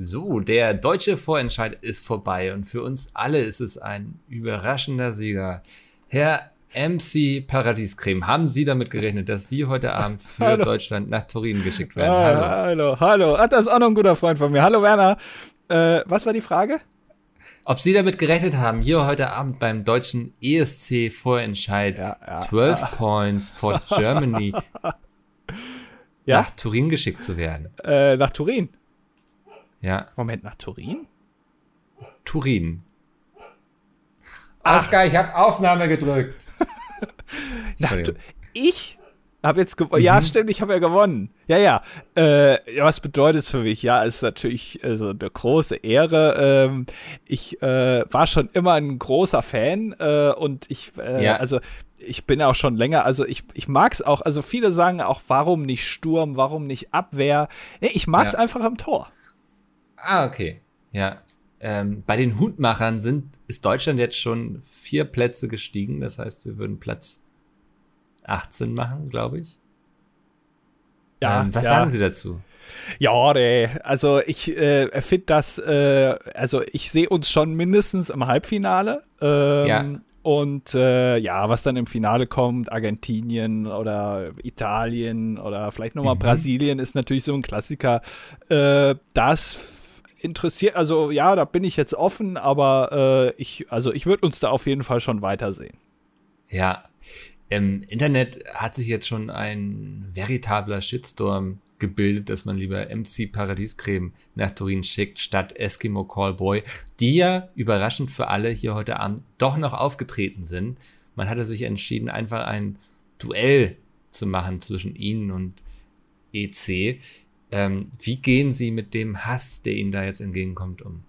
So, der deutsche Vorentscheid ist vorbei und für uns alle ist es ein überraschender Sieger. Herr MC Paradiescreme, haben Sie damit gerechnet, dass Sie heute Abend für hallo. Deutschland nach Turin geschickt werden? Ah, hallo. hallo, hallo. Ach, das ist auch noch ein guter Freund von mir. Hallo Werner. Äh, was war die Frage? Ob Sie damit gerechnet haben, hier heute Abend beim deutschen ESC Vorentscheid ja, ja, 12 ja. Points for Germany nach Turin geschickt zu werden? Äh, nach Turin? Ja. Moment, nach Turin? Turin. Ach. Oscar, ich habe Aufnahme gedrückt. ich habe jetzt gewonnen. Mhm. Ja, stimmt, ich habe ja gewonnen. Ja, ja. Äh, was bedeutet es für mich? Ja, es ist natürlich also eine große Ehre. Ähm, ich äh, war schon immer ein großer Fan äh, und ich, äh, ja. also ich bin auch schon länger, also ich, ich mag es auch, also viele sagen auch, warum nicht Sturm, warum nicht Abwehr? Nee, ich mag es ja. einfach am Tor. Ah, okay. Ja. Ähm, bei den Hutmachern sind, ist Deutschland jetzt schon vier Plätze gestiegen. Das heißt, wir würden Platz 18 machen, glaube ich. Ja. Ähm, was ja. sagen Sie dazu? Ja, nee. also ich äh, finde das, äh, also ich sehe uns schon mindestens im Halbfinale. Ähm, ja. Und äh, ja, was dann im Finale kommt, Argentinien oder Italien oder vielleicht nochmal mhm. Brasilien, ist natürlich so ein Klassiker. Äh, das interessiert, also ja, da bin ich jetzt offen, aber äh, ich, also ich würde uns da auf jeden Fall schon weitersehen. Ja, im Internet hat sich jetzt schon ein veritabler Shitstorm gebildet, dass man lieber MC Paradiescreme nach Turin schickt, statt Eskimo Callboy, die ja überraschend für alle hier heute Abend doch noch aufgetreten sind. Man hatte sich entschieden, einfach ein Duell zu machen zwischen ihnen und EC. Ähm, wie gehen Sie mit dem Hass, der Ihnen da jetzt entgegenkommt, um?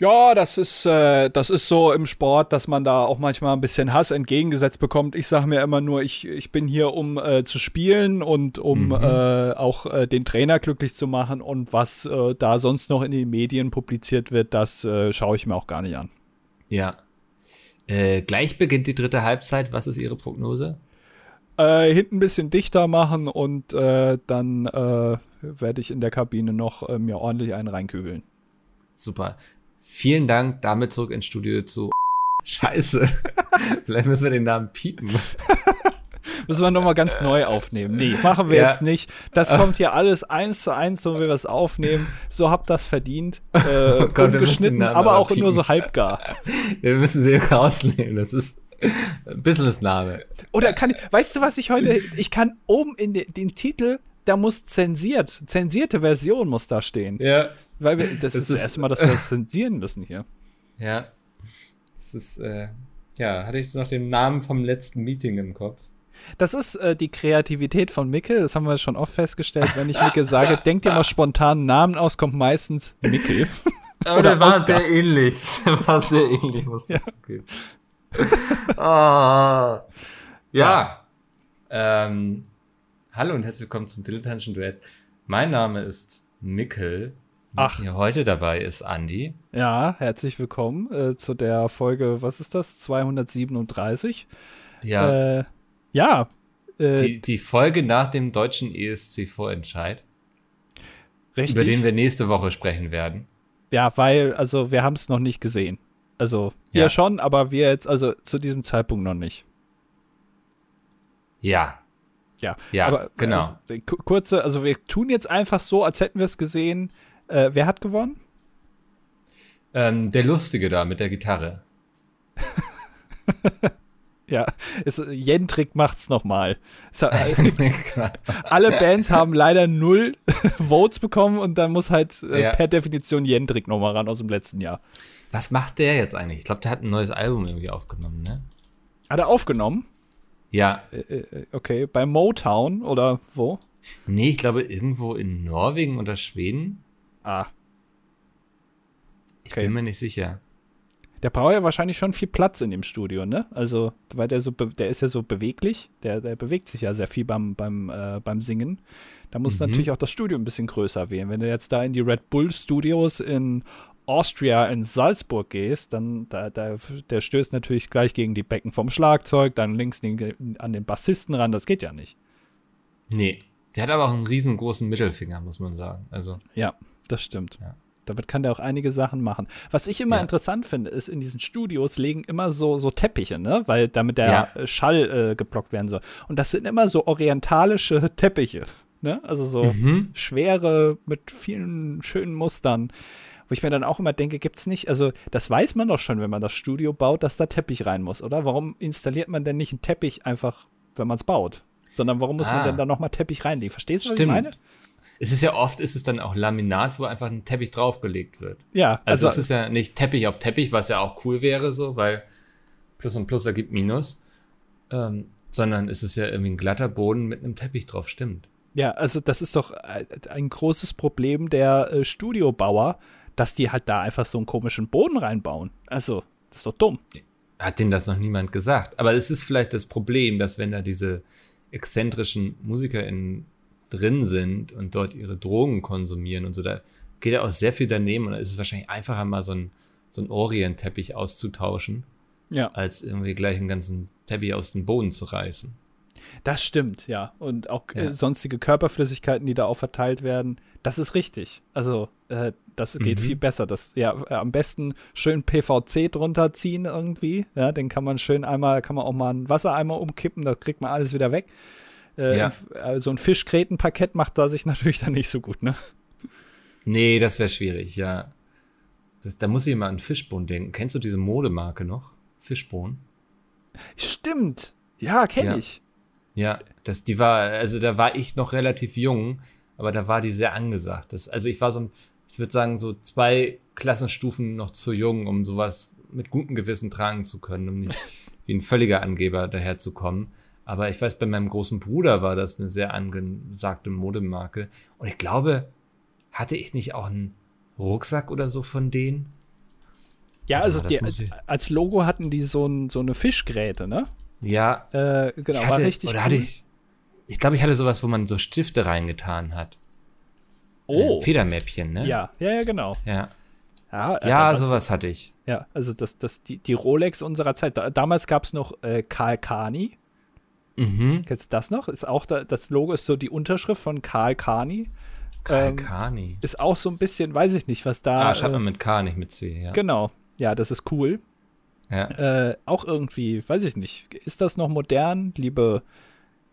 Ja, das ist, äh, das ist so im Sport, dass man da auch manchmal ein bisschen Hass entgegengesetzt bekommt. Ich sage mir immer nur, ich, ich bin hier, um äh, zu spielen und um mhm. äh, auch äh, den Trainer glücklich zu machen. Und was äh, da sonst noch in den Medien publiziert wird, das äh, schaue ich mir auch gar nicht an. Ja. gleich beginnt die dritte Halbzeit. Was ist Ihre Prognose? Hinten ein bisschen dichter machen und dann werde ich in der Kabine noch mir ordentlich einen reinkübeln. Super. Vielen Dank, damit zurück ins Studio zu Scheiße. Vielleicht müssen wir den Namen piepen. müssen wir nochmal ganz neu aufnehmen. Nee, machen wir ja. jetzt nicht. Das kommt hier alles eins zu eins, so wie wir es aufnehmen. So habt das verdient. Äh, oh Gott, ungeschnitten, aber auch piepen. nur so halbgar. Wir müssen sie rausnehmen. Das ist Business-Name. Oder kann ich, weißt du, was ich heute, ich kann oben in den, den Titel da muss zensiert, zensierte Version muss da stehen. Ja. Weil wir, das, das ist das erste Mal, dass wir das zensieren müssen hier. Ja. Das ist, äh, ja, hatte ich noch den Namen vom letzten Meeting im Kopf. Das ist äh, die Kreativität von Mickel, das haben wir schon oft festgestellt. Wenn ich Mickel sage, denkt dir mal spontan einen Namen aus, kommt meistens Mickel. Aber der war Oscar. sehr ähnlich. Der war sehr ähnlich, muss ich ja. ah. Ja. ja. Ähm, Hallo und herzlich willkommen zum Dilettantischen Duett. Mein Name ist Mikkel. Ach. Hier heute dabei ist Andi. Ja, herzlich willkommen äh, zu der Folge, was ist das? 237. Ja. Äh, ja. Äh, die, die Folge nach dem deutschen ESC-Vorentscheid. Richtig. Über den wir nächste Woche sprechen werden. Ja, weil, also wir haben es noch nicht gesehen. Also, ja. ihr schon, aber wir jetzt, also zu diesem Zeitpunkt noch nicht. Ja, ja, ja aber, genau. Also, kurze, also wir tun jetzt einfach so, als hätten wir es gesehen. Äh, wer hat gewonnen? Ähm, der Lustige da mit der Gitarre. ja, es, Jendrik macht's nochmal. alle Bands haben leider null Votes bekommen und dann muss halt äh, ja. per Definition Jendrik nochmal ran aus dem letzten Jahr. Was macht der jetzt eigentlich? Ich glaube, der hat ein neues Album irgendwie aufgenommen, ne? Hat er aufgenommen? Ja. Äh, äh, okay, bei Motown oder wo? Nee, ich glaube irgendwo in Norwegen oder Schweden. Ah. Ich bin mir nicht sicher. Der braucht ja wahrscheinlich schon viel Platz in dem Studio, ne? Also, weil der so, der ist ja so beweglich, der, der bewegt sich ja sehr viel beim, beim, äh, beim Singen. Da muss mhm. natürlich auch das Studio ein bisschen größer wählen. Wenn du jetzt da in die Red Bull Studios in Austria in Salzburg gehst, dann da, da, der stößt natürlich gleich gegen die Becken vom Schlagzeug, dann links den, an den Bassisten ran, das geht ja nicht. Nee, der hat aber auch einen riesengroßen Mittelfinger, muss man sagen. Also. Ja, Das stimmt. Ja. Damit kann der auch einige Sachen machen. Was ich immer ja. interessant finde, ist, in diesen Studios legen immer so, so Teppiche, ne? Weil damit der ja. Schall äh, geblockt werden soll. Und das sind immer so orientalische Teppiche. Ne? Also so mhm. schwere mit vielen schönen Mustern. Wo ich mir dann auch immer denke, gibt es nicht, also das weiß man doch schon, wenn man das Studio baut, dass da Teppich rein muss, oder? Warum installiert man denn nicht einen Teppich einfach, wenn man es baut? Sondern warum muss ah. man denn da nochmal Teppich reinlegen? Verstehst du, was Stimmt. ich meine? Es ist ja oft, ist es dann auch Laminat, wo einfach ein Teppich draufgelegt wird. Ja. Also, also es ist ja nicht Teppich auf Teppich, was ja auch cool wäre, so, weil Plus und Plus ergibt Minus. Ähm, sondern es ist ja irgendwie ein glatter Boden mit einem Teppich drauf, stimmt. Ja, also das ist doch ein großes Problem der äh, Studiobauer, dass die halt da einfach so einen komischen Boden reinbauen. Also, das ist doch dumm. Hat denen das noch niemand gesagt. Aber es ist vielleicht das Problem, dass wenn da diese exzentrischen MusikerInnen drin sind und dort ihre Drogen konsumieren und so, da geht ja auch sehr viel daneben und da ist es wahrscheinlich einfacher, mal so ein, so ein Orient-Teppich auszutauschen, ja. als irgendwie gleich einen ganzen Teppich aus dem Boden zu reißen. Das stimmt, ja. Und auch äh, ja. sonstige Körperflüssigkeiten, die da auch verteilt werden, das ist richtig. Also, äh, das geht mhm. viel besser. Das, ja, äh, am besten schön PVC drunter ziehen irgendwie. Ja, den kann man schön einmal, kann man auch mal einen Wassereimer umkippen, da kriegt man alles wieder weg. Äh, ja. Äh, so ein Fischgrätenparkett macht da sich natürlich dann nicht so gut, ne? Nee, das wäre schwierig, ja. Das, da muss ich mal an Fischbohnen denken. Kennst du diese Modemarke noch? Fischbohnen? Stimmt. Ja, kenne ja. ich. Ja, das, die war, also da war ich noch relativ jung, aber da war die sehr angesagt. Das, also ich war so, ich würde sagen, so zwei Klassenstufen noch zu jung, um sowas mit gutem Gewissen tragen zu können, um nicht wie ein völliger Angeber daherzukommen. Aber ich weiß, bei meinem großen Bruder war das eine sehr angesagte Modemarke. Und ich glaube, hatte ich nicht auch einen Rucksack oder so von denen? Ja, also die, als Logo hatten die so, ein, so eine Fischgräte, ne? Ja. Äh, genau, hatte, war richtig oder cool. hatte ich, ich glaube, ich hatte sowas, wo man so Stifte reingetan hat. Oh. Äh, Federmäppchen, ne? Ja, ja, ja, genau. Ja. Ja, äh, ja sowas hatte ich. Ja, also das, das, die, die Rolex unserer Zeit. Da, damals gab es noch äh, Karl Kani. Mhm. Kennst du das noch? Ist auch da, das Logo ist so die Unterschrift von Karl Kani. Karl ähm, Kani. Ist auch so ein bisschen, weiß ich nicht, was da. Ah, schreibt man mit K, nicht mit C, ja. Genau. Ja, das ist cool. Ja. Äh, auch irgendwie, weiß ich nicht. Ist das noch modern, liebe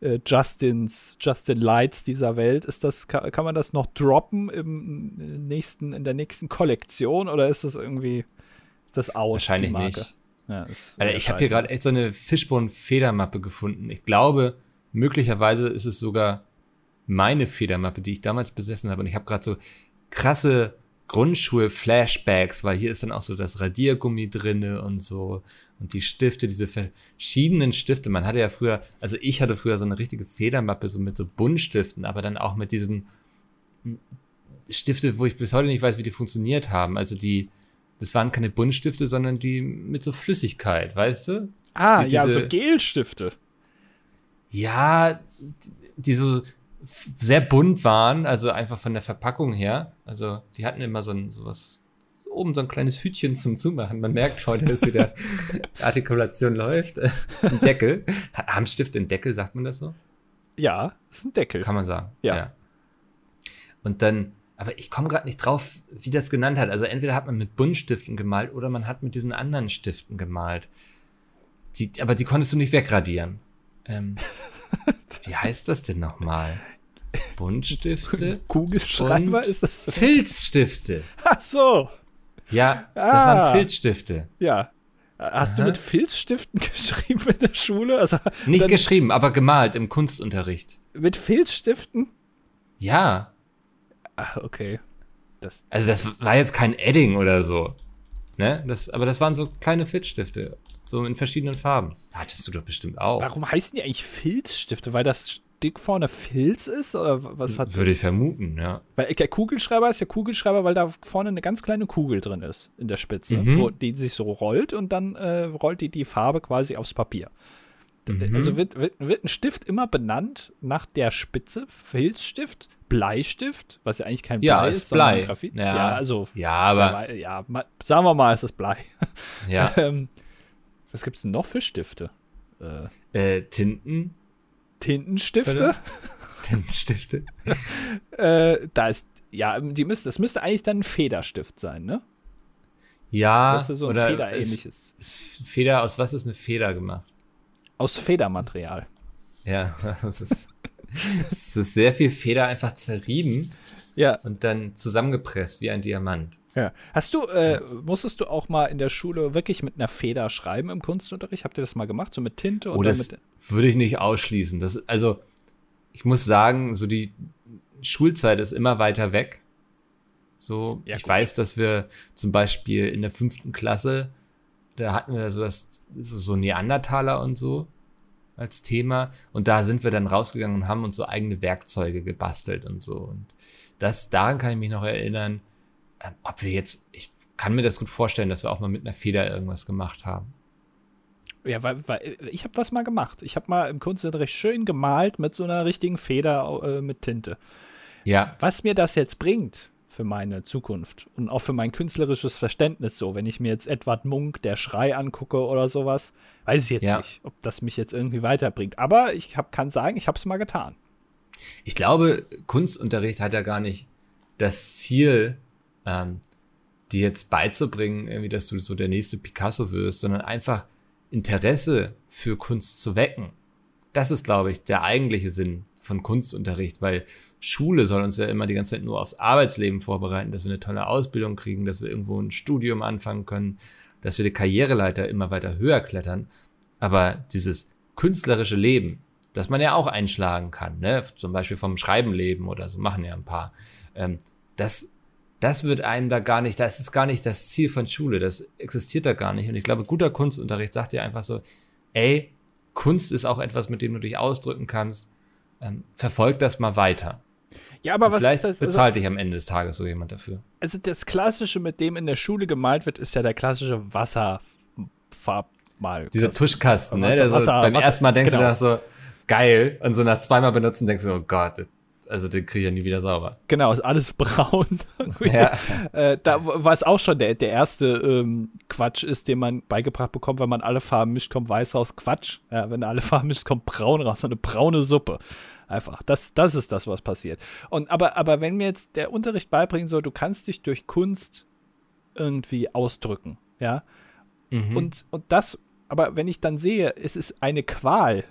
äh, Justins, Justin Lights dieser Welt? Ist das, kann, kann, man das noch droppen im nächsten, in der nächsten Kollektion oder ist das irgendwie, ist das aus? Wahrscheinlich nicht. Ja, also ich habe hier gerade echt so eine Fishbone-Federmappe gefunden. Ich glaube, möglicherweise ist es sogar meine Federmappe, die ich damals besessen habe. Und ich habe gerade so krasse Grundschul-Flashbacks, weil hier ist dann auch so das Radiergummi drinne und so und die Stifte, diese verschiedenen Stifte. Man hatte ja früher, also ich hatte früher so eine richtige Federmappe so mit so Buntstiften, aber dann auch mit diesen Stifte, wo ich bis heute nicht weiß, wie die funktioniert haben. Also die, das waren keine Buntstifte, sondern die mit so Flüssigkeit, weißt du? Ah, mit ja, diese, so Gelstifte. Ja, die so sehr bunt waren, also einfach von der Verpackung her. Also die hatten immer so ein sowas oben so ein kleines Hütchen zum Zumachen. Man merkt heute, dass wieder Artikulation läuft. ein Deckel. Haben Stift einen Deckel, sagt man das so? Ja, ist ein Deckel. Kann man sagen. Ja. ja. Und dann, aber ich komme gerade nicht drauf, wie das genannt hat. Also entweder hat man mit Buntstiften gemalt oder man hat mit diesen anderen Stiften gemalt. Die, aber die konntest du nicht wegradieren. Ähm, wie heißt das denn nochmal? Buntstifte? Kugelschreiber ist das? So? Filzstifte. Ach so. Ja, ah. das waren Filzstifte. Ja. Hast Aha. du mit Filzstiften geschrieben in der Schule? Also, Nicht geschrieben, aber gemalt im Kunstunterricht. Mit Filzstiften? Ja. Ach, okay. Das also das war jetzt kein Edding oder so. Ne? Das, aber das waren so kleine Filzstifte. So in verschiedenen Farben. Hattest du doch bestimmt auch. Warum heißen die eigentlich Filzstifte? Weil das dick vorne Filz ist? Oder was hat Würde ich vermuten, ja. Weil der Kugelschreiber ist ja Kugelschreiber, weil da vorne eine ganz kleine Kugel drin ist in der Spitze, mhm. wo die sich so rollt und dann äh, rollt die die Farbe quasi aufs Papier. Mhm. Also wird, wird, wird ein Stift immer benannt nach der Spitze, Filzstift, Bleistift, was ja eigentlich kein Blei ja, ist, ist Blei. Graphit. Ja. ja, also ja, aber ja, ja, sagen wir mal, es ist Blei. Ja. ähm, was gibt's denn noch für Stifte? Äh, äh, Tinten, Tintenstifte. Tintenstifte. äh, da ist Ja, die müsste, das müsste eigentlich dann ein Federstift sein, ne? Ja, das ist so ein oder Federähnliches. Ist, ist Feder, aus was ist eine Feder gemacht? Aus Federmaterial. Ja, das ist, es ist sehr viel Feder einfach zerrieben ja. und dann zusammengepresst wie ein Diamant. Ja. Hast du, äh, musstest du auch mal in der Schule wirklich mit einer Feder schreiben im Kunstunterricht? Habt ihr das mal gemacht, so mit Tinte? Oh, das würde ich nicht ausschließen. Das, also, ich muss sagen, so die Schulzeit ist immer weiter weg. So, ja, ich gut. weiß, dass wir zum Beispiel in der fünften Klasse, da hatten wir so das, so, Neandertaler und so als Thema. Und da sind wir dann rausgegangen und haben uns so eigene Werkzeuge gebastelt und so. Und das, daran kann ich mich noch erinnern, ob wir jetzt, ich kann mir das gut vorstellen, dass wir auch mal mit einer Feder irgendwas gemacht haben. Ja, weil, weil ich habe das mal gemacht. Ich habe mal im Kunstunterricht schön gemalt mit so einer richtigen Feder äh, mit Tinte. Ja. Was mir das jetzt bringt für meine Zukunft und auch für mein künstlerisches Verständnis so, wenn ich mir jetzt Edward Munk, der Schrei angucke oder sowas, weiß ich jetzt ja. nicht, ob das mich jetzt irgendwie weiterbringt. Aber ich hab, kann sagen, ich habe es mal getan. Ich glaube, Kunstunterricht hat ja gar nicht das Ziel, ähm, dir jetzt beizubringen, irgendwie, dass du so der nächste Picasso wirst, sondern einfach Interesse für Kunst zu wecken. Das ist, glaube ich, der eigentliche Sinn von Kunstunterricht, weil Schule soll uns ja immer die ganze Zeit nur aufs Arbeitsleben vorbereiten, dass wir eine tolle Ausbildung kriegen, dass wir irgendwo ein Studium anfangen können, dass wir die Karriereleiter immer weiter höher klettern. Aber dieses künstlerische Leben, das man ja auch einschlagen kann, ne? zum Beispiel vom Schreiben leben oder so, machen ja ein paar, ähm, das das wird einem da gar nicht, das ist gar nicht das Ziel von Schule, das existiert da gar nicht. Und ich glaube, guter Kunstunterricht sagt dir einfach so, ey, Kunst ist auch etwas, mit dem du dich ausdrücken kannst. Ähm, verfolg das mal weiter. Ja, aber was Vielleicht ist das? bezahlt also, dich am Ende des Tages so jemand dafür. Also das Klassische, mit dem in der Schule gemalt wird, ist ja der klassische Wasserfarbmal. Dieser Tuschkasten, ne? Wasser, so, Wasser, beim Wasser, ersten Mal denkst genau. du da so, geil. Und so nach zweimal benutzen denkst du, oh Gott, also den kriege ich ja nie wieder sauber. Genau, ist alles braun. ja. äh, da, was auch schon der, der erste ähm, Quatsch ist, den man beigebracht bekommt, wenn man alle Farben mischt, kommt weiß raus. Quatsch. Ja, wenn alle Farben mischt, kommt braun raus. So eine braune Suppe. Einfach. Das, das ist das, was passiert. Und aber, aber wenn mir jetzt der Unterricht beibringen soll, du kannst dich durch Kunst irgendwie ausdrücken, ja. Mhm. Und, und das, aber wenn ich dann sehe, es ist eine Qual,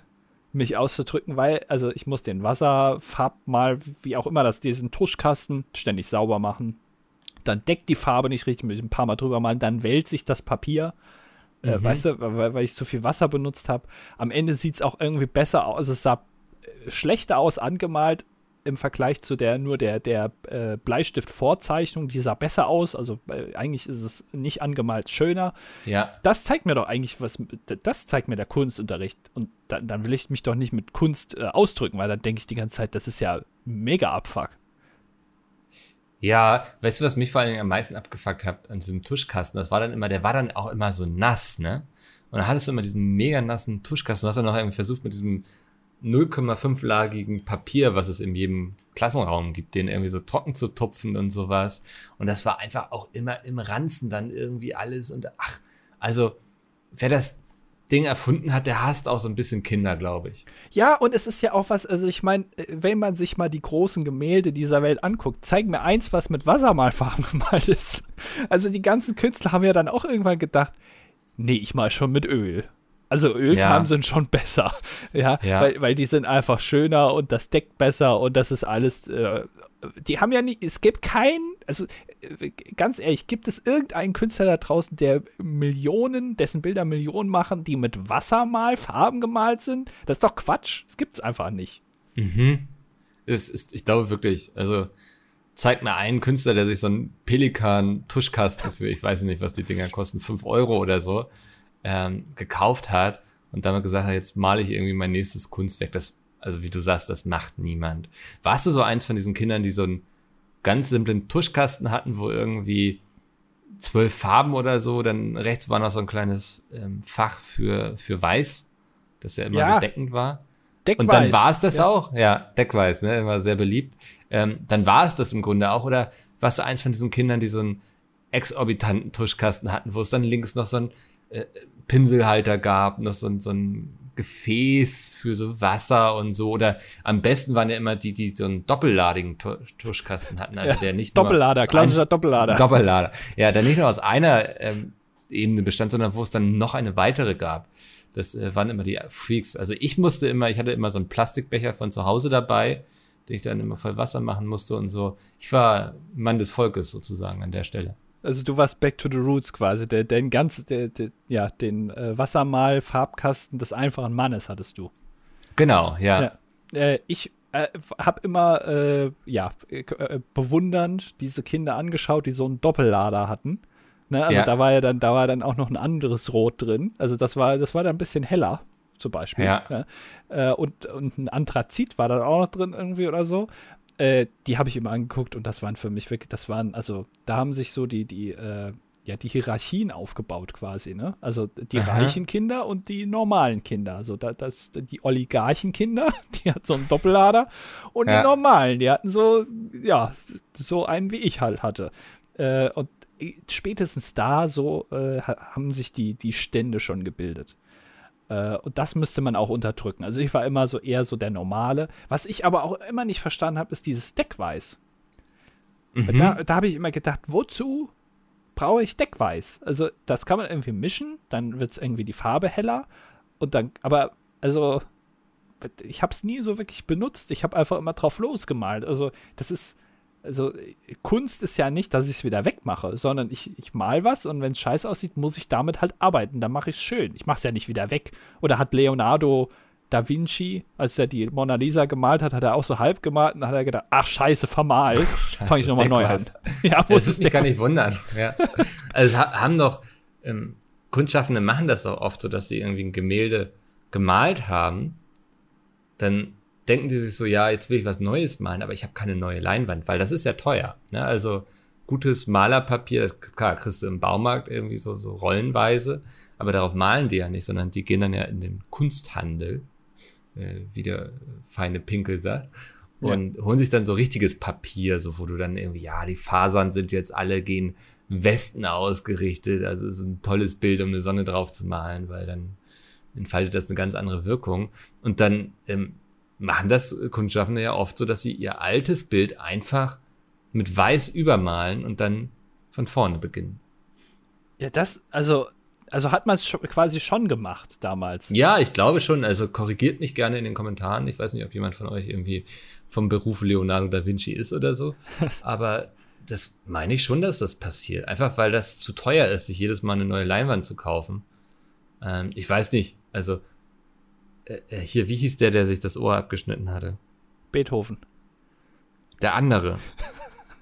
mich auszudrücken, weil, also ich muss den Wasserfarb mal, wie auch immer, das, diesen Tuschkasten ständig sauber machen. Dann deckt die Farbe nicht richtig, mit ein paar Mal drüber malen, dann wälzt sich das Papier. Äh, mhm. Äh, weißt du, weil, weil ich zu viel Wasser benutzt habe. Am Ende sieht es auch irgendwie besser aus. Es sah äh, schlechter aus angemalt, im Vergleich zu der nur der, der äh, Bleistift-Vorzeichnung, die sah besser aus. Also äh, eigentlich ist es nicht angemalt schöner. Ja. Das zeigt mir doch eigentlich was, das zeigt mir der Kunstunterricht. Und da, dann will ich mich doch nicht mit Kunst äh, ausdrücken, weil dann denke ich die ganze Zeit, das ist ja mega Abfuck. Ja, weißt du, was mich vor allem am meisten abgefuckt hat an diesem Tuschkasten? Das war dann immer, der war dann auch immer so nass, ne? Und dann hattest du immer diesen mega nassen Tuschkasten. Du hast dann noch irgendwie versucht, mit diesem 0,5-lagigen Papier, was es in jedem Klassenraum gibt, den irgendwie so trocken zu tupfen und sowas. Und das war einfach auch immer im Ranzen dann irgendwie alles. Und ach, also, wer das Ding erfunden hat, der hasst auch so ein bisschen Kinder, glaube ich. Ja, und es ist ja auch was, also ich meine, wenn man sich mal die großen Gemälde dieser Welt anguckt, zeig mir eins, was mit Wassermalfarben gemalt ist. Also die ganzen Künstler haben ja dann auch irgendwann gedacht, nee, ich mal schon mit Öl. Also Ölfarben ja. sind schon besser, ja, ja, Weil, weil die sind einfach schöner und das deckt besser und das ist alles. Äh, die haben ja nicht, es gibt keinen, also äh, ganz ehrlich, gibt es irgendeinen Künstler da draußen, der Millionen, dessen Bilder Millionen machen, die mit Wassermalfarben gemalt sind? Das ist doch Quatsch. Das gibt es einfach nicht. Mhm. Es ist, ich glaube wirklich, also zeigt mir einen Künstler, der sich so einen Pelikan-Tuschkasten für, ich weiß nicht, was die Dinger kosten, 5 Euro oder so, ähm, gekauft hat und damit gesagt hat, jetzt male ich irgendwie mein nächstes Kunstwerk. Das, also wie du sagst, das macht niemand. Warst du so eins von diesen Kindern, die so einen ganz simplen Tuschkasten hatten, wo irgendwie zwölf Farben oder so, dann rechts war noch so ein kleines ähm, Fach für, für Weiß, das ja immer ja. so deckend war. Deckweiß. Und dann war es das ja. auch. Ja, Deckweiß, ne, immer sehr beliebt. Ähm, dann war es das im Grunde auch. Oder warst du eins von diesen Kindern, die so einen exorbitanten Tuschkasten hatten, wo es dann links noch so ein äh, Pinselhalter gab, noch so, so ein Gefäß für so Wasser und so. Oder am besten waren ja immer die, die so einen doppelladigen Tuschkasten hatten. Also ja, der nicht Doppellader, klassischer ein, Doppellader. Doppellader. Ja, der nicht nur aus einer ähm, Ebene bestand, sondern wo es dann noch eine weitere gab. Das äh, waren immer die Freaks. Also ich musste immer, ich hatte immer so einen Plastikbecher von zu Hause dabei, den ich dann immer voll Wasser machen musste und so. Ich war Mann des Volkes sozusagen an der Stelle. Also du warst back to the roots quasi, der, den ganz, der, der, ja, den äh, Wassermal-Farbkasten des einfachen Mannes hattest du. Genau, ja. ja. Äh, ich äh, habe immer, äh, ja, äh, bewundernd diese Kinder angeschaut, die so einen Doppellader hatten. Ne? Also ja. da war ja dann, da war dann auch noch ein anderes Rot drin. Also das war, das war dann ein bisschen heller, zum Beispiel. Ja. Ne? Äh, und, und ein Anthrazit war dann auch noch drin irgendwie oder so. Äh, die habe ich immer angeguckt und das waren für mich wirklich, das waren, also da haben sich so die, die, äh, ja, die Hierarchien aufgebaut quasi, ne? Also die Aha. reichen Kinder und die normalen Kinder. Also da, das, die Oligarchenkinder, die hatten so einen Doppellader und ja. die normalen, die hatten so, ja, so einen wie ich halt hatte. Äh, und spätestens da so äh, haben sich die, die Stände schon gebildet. Äh, und das müsste man auch unterdrücken. Also ich war immer so eher so der Normale. Was ich aber auch immer nicht verstanden habe, ist dieses Deckweiß. Mhm. Da, da habe ich immer gedacht, wozu brauche ich Deckweiß? Also das kann man irgendwie mischen, dann wird es irgendwie die Farbe heller. Und dann, aber also ich habe es nie so wirklich benutzt. Ich habe einfach immer drauf losgemalt. Also das ist also Kunst ist ja nicht, dass ich es wieder wegmache, sondern ich, ich mal was und wenn es scheiße aussieht, muss ich damit halt arbeiten. Dann mache ich es schön. Ich mache es ja nicht wieder weg. Oder hat Leonardo da Vinci, als er die Mona Lisa gemalt hat, hat er auch so halb gemalt und dann hat er gedacht, ach scheiße, vermalt. Fange ich nochmal neu an. Ja, wo das ist mich gar nicht wundern. Ja. Also haben doch ähm, Kunstschaffende machen das auch oft so, dass sie irgendwie ein Gemälde gemalt haben, dann denken die sich so, ja, jetzt will ich was Neues malen, aber ich habe keine neue Leinwand, weil das ist ja teuer. Ne? Also gutes Malerpapier, klar, kriegst du im Baumarkt irgendwie so, so rollenweise, aber darauf malen die ja nicht, sondern die gehen dann ja in den Kunsthandel, äh, wie der feine Pinkel sagt, und ja. holen sich dann so richtiges Papier, so wo du dann irgendwie, ja, die Fasern sind jetzt alle gegen Westen ausgerichtet, also es ist ein tolles Bild, um eine Sonne drauf zu malen, weil dann entfaltet das eine ganz andere Wirkung. Und dann ähm, machen das Kunstschaffende ja oft so, dass sie ihr altes Bild einfach mit weiß übermalen und dann von vorne beginnen. Ja, das, also, also hat man es quasi schon gemacht damals. Ja, ich glaube schon. Also korrigiert mich gerne in den Kommentaren. Ich weiß nicht, ob jemand von euch irgendwie vom Beruf Leonardo da Vinci ist oder so. Aber das meine ich schon, dass das passiert. Einfach weil das zu teuer ist, sich jedes Mal eine neue Leinwand zu kaufen. Ähm, ich weiß nicht. Also äh, äh, hier, wie hieß der, der sich das Ohr abgeschnitten hatte? Beethoven. Der andere.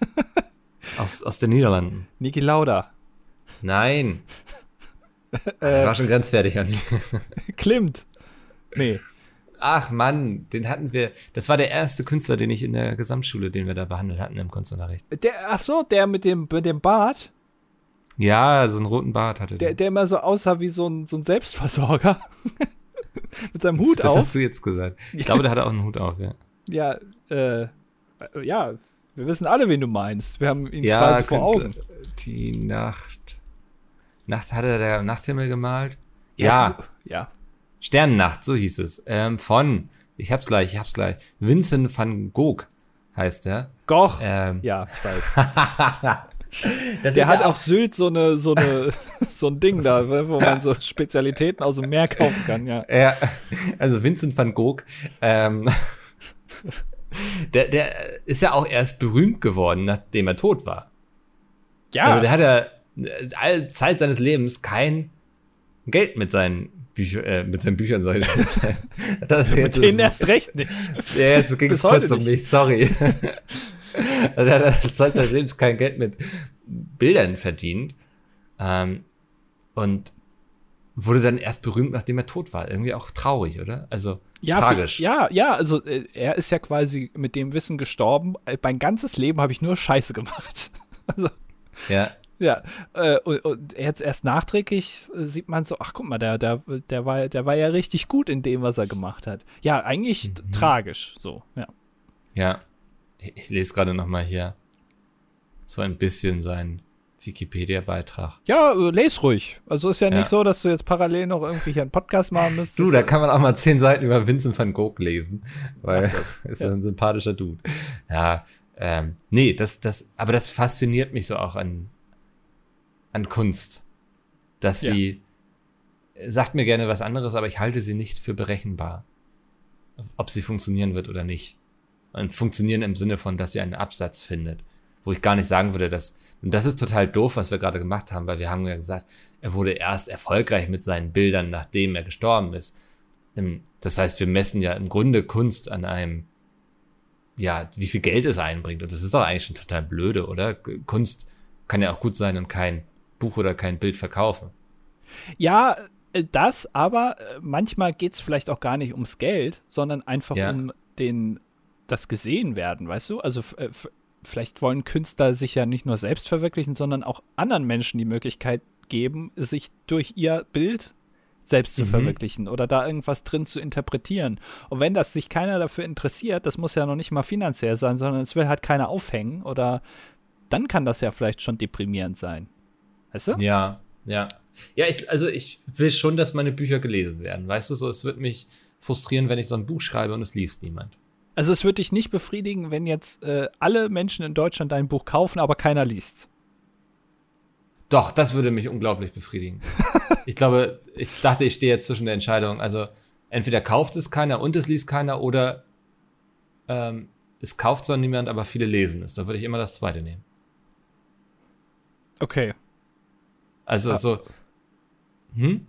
aus, aus den Niederlanden. Niki Lauda. Nein. äh, war schon grenzwertig an. Klimt. Nee. Ach Mann, den hatten wir. Das war der erste Künstler, den ich in der Gesamtschule, den wir da behandelt hatten im Kunstunterricht. Der, ach so, der mit dem, mit dem Bart? Ja, so einen roten Bart hatte der. Der, der immer so aussah wie so ein, so ein Selbstversorger. Mit seinem Hut das auf. Das hast du jetzt gesagt. Ich glaube, der hat auch einen Hut auf, ja. Ja, äh, ja, wir wissen alle, wen du meinst. Wir haben ihn ja, quasi vor Augen. Die Nacht. Nacht hat er der Nachthimmel gemalt? Ja. Ja. Sternennacht, so hieß es. Ähm, von, ich hab's gleich, ich hab's gleich. Vincent van Gogh heißt er. Goch. Ähm, ja, ich weiß. der hat ja auf Sylt so eine, so eine, so ein Ding da, wo man so Spezialitäten aus dem Meer kaufen kann, ja. Ja, also Vincent van Gogh, ähm, der, der ist ja auch erst berühmt geworden, nachdem er tot war. Ja. Also der hat ja all Zeit seines Lebens kein Geld mit seinen Bücher, äh, mit seinen Büchern, sag ich das Mit denen erst recht nicht. Ja, jetzt ging es kurz um mich, sorry. also er hat Zeit seines Lebens kein Geld mit Bildern verdient. Ähm, und wurde dann erst berühmt, nachdem er tot war. Irgendwie auch traurig, oder? Also ja, tragisch. Für, ja, ja, also äh, er ist ja quasi mit dem Wissen gestorben. Äh, mein ganzes Leben habe ich nur Scheiße gemacht. also, ja. Ja, äh, und, und, jetzt erst nachträglich äh, sieht man so, ach guck mal, der, der, der, war, der war ja richtig gut in dem, was er gemacht hat. Ja, eigentlich mhm. tragisch, so, ja. Ja, ich lese gerade noch mal hier so ein bisschen sein Wikipedia-Beitrag. Ja, äh, les ruhig. Also ist ja nicht ja. so, dass du jetzt parallel noch irgendwie hier einen Podcast machen müsstest. Du, da kann man auch mal zehn Seiten über Vincent van Gogh lesen, weil er ist ja ein sympathischer Dude. Ja, ähm, nee, das, das, aber das fasziniert mich so auch an, an Kunst, dass ja. sie sagt mir gerne was anderes, aber ich halte sie nicht für berechenbar, ob sie funktionieren wird oder nicht. Und funktionieren im Sinne von, dass sie einen Absatz findet wo ich gar nicht sagen würde, dass, und das ist total doof, was wir gerade gemacht haben, weil wir haben ja gesagt, er wurde erst erfolgreich mit seinen Bildern, nachdem er gestorben ist. Ähm, das heißt, wir messen ja im Grunde Kunst an einem, ja, wie viel Geld es einbringt. Und das ist doch eigentlich schon total blöde, oder? Kunst kann ja auch gut sein und kein Buch oder kein Bild verkaufen. Ja, äh, das, aber äh, manchmal geht es vielleicht auch gar nicht ums Geld, sondern einfach ja. um den, das gesehen werden, weißt du? Also äh, vielleicht wollen Künstler sich ja nicht nur selbst verwirklichen, sondern auch anderen Menschen die Möglichkeit geben, sich durch ihr Bild selbst zu mhm. verwirklichen oder da irgendwas drin zu interpretieren. Und wenn das sich keiner dafür interessiert, das muss ja noch nicht mal finanziell sein, sondern es will halt keiner aufhängen oder dann kann das ja vielleicht schon deprimierend sein. Weißt du? Ja, ja. Ja, ich, also ich will schon, dass meine Bücher gelesen werden. Weißt du, so, es wird mich frustrieren, wenn ich so ein Buch schreibe und es liest niemand. Also es würde dich nicht befriedigen, wenn jetzt äh, alle Menschen in Deutschland dein Buch kaufen, aber keiner liest. Doch, das würde mich unglaublich befriedigen. ich glaube, ich dachte, ich stehe jetzt zwischen der Entscheidung. Also entweder kauft es keiner und es liest keiner oder ähm, es kauft zwar niemand, aber viele lesen es. Da würde ich immer das zweite nehmen. Okay. Also ja. so. Hm?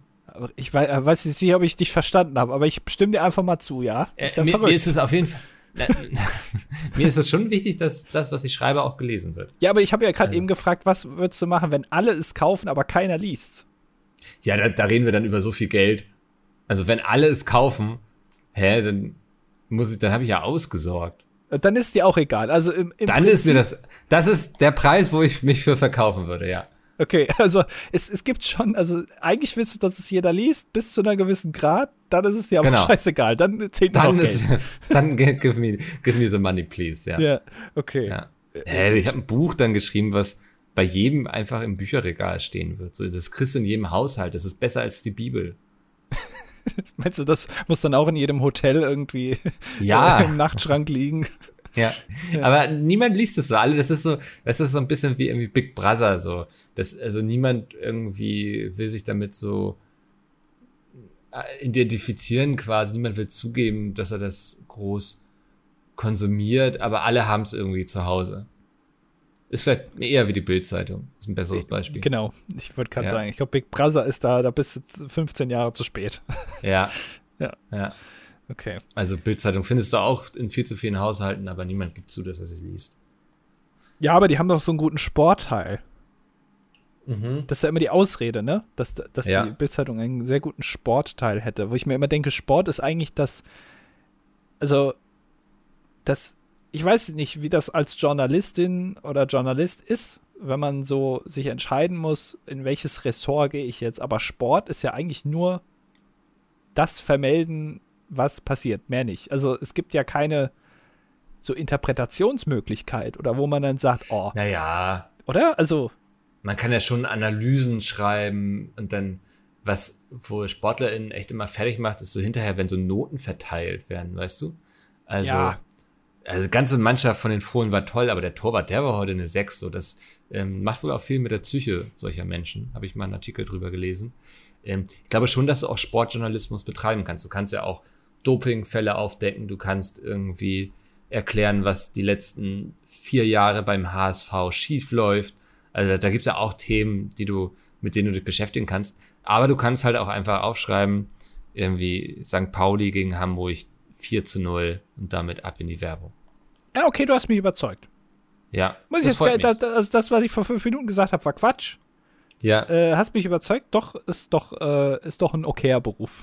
Ich weiß, äh, weiß nicht, ob ich dich verstanden habe, aber ich stimme dir einfach mal zu, ja? Äh, ist ja mir, mir ist es auf jeden Fall. Mir ist es schon wichtig, dass das, was ich schreibe, auch gelesen wird. Ja, aber ich habe ja gerade also. eben gefragt, was würdest du machen, wenn alle es kaufen, aber keiner liest? Ja, da, da, reden wir dann über so viel Geld. Also wenn alle es kaufen, hä, dann muss ich, dann habe ich ja ausgesorgt. Dann ist dir auch egal. Also im, im dann Prinzip ist mir das, das ist der Preis, wo ich mich für verkaufen würde, ja. Okay, also es, es gibt schon, also eigentlich willst du, dass es jeder liest, bis zu einer gewissen Grad, dann ist es dir aber genau. scheißegal, dann zählt dann ist, Dann give me, give me the money, please, ja. Ja, okay. Ja. Hä, ich habe ein Buch dann geschrieben, was bei jedem einfach im Bücherregal stehen wird. So, das kriegst du in jedem Haushalt, das ist besser als die Bibel. Meinst du, das muss dann auch in jedem Hotel irgendwie ja. im Nachtschrank liegen? Ja. ja. Aber niemand liest es so. Alle, das ist so, das ist so ein bisschen wie irgendwie Big Brother, so. Das, also niemand irgendwie will sich damit so identifizieren quasi. Niemand will zugeben, dass er das groß konsumiert, aber alle haben es irgendwie zu Hause. Ist vielleicht eher wie die Bildzeitung. Ist ein besseres Beispiel. Genau, ich würde gerade ja. sagen, ich glaube, Big Brother ist da, da bist du 15 Jahre zu spät. Ja. ja. Ja. Okay. Also Bildzeitung findest du auch in viel zu vielen Haushalten, aber niemand gibt zu, dass er sie liest. Ja, aber die haben doch so einen guten Sportteil. Mhm. Das ist ja immer die Ausrede, ne? Dass, dass ja. die Bildzeitung einen sehr guten Sportteil hätte. Wo ich mir immer denke, Sport ist eigentlich das. Also, das. Ich weiß nicht, wie das als Journalistin oder Journalist ist, wenn man so sich entscheiden muss, in welches Ressort gehe ich jetzt. Aber Sport ist ja eigentlich nur das Vermelden, was passiert, mehr nicht. Also es gibt ja keine so Interpretationsmöglichkeit oder wo man dann sagt, oh. Naja. Oder? Also. Man kann ja schon Analysen schreiben und dann, was, wo SportlerInnen echt immer fertig macht, ist so hinterher, wenn so Noten verteilt werden, weißt du? Also, ja. also die ganze Mannschaft von den Fohlen war toll, aber der Torwart, der war heute eine 6. So, das ähm, macht wohl auch viel mit der Psyche solcher Menschen. Habe ich mal einen Artikel drüber gelesen. Ähm, ich glaube schon, dass du auch Sportjournalismus betreiben kannst. Du kannst ja auch Dopingfälle aufdecken, du kannst irgendwie erklären, was die letzten vier Jahre beim HSV schief läuft. Also da gibt es ja auch Themen, die du, mit denen du dich beschäftigen kannst. Aber du kannst halt auch einfach aufschreiben, irgendwie St. Pauli gegen Hamburg 4 zu 0 und damit ab in die Werbung. Ja, okay, du hast mich überzeugt. Ja. Muss ich jetzt, das, also das, was ich vor fünf Minuten gesagt habe, war Quatsch. Ja. Äh, hast mich überzeugt, doch, ist doch, äh, ist doch ein okayer Beruf.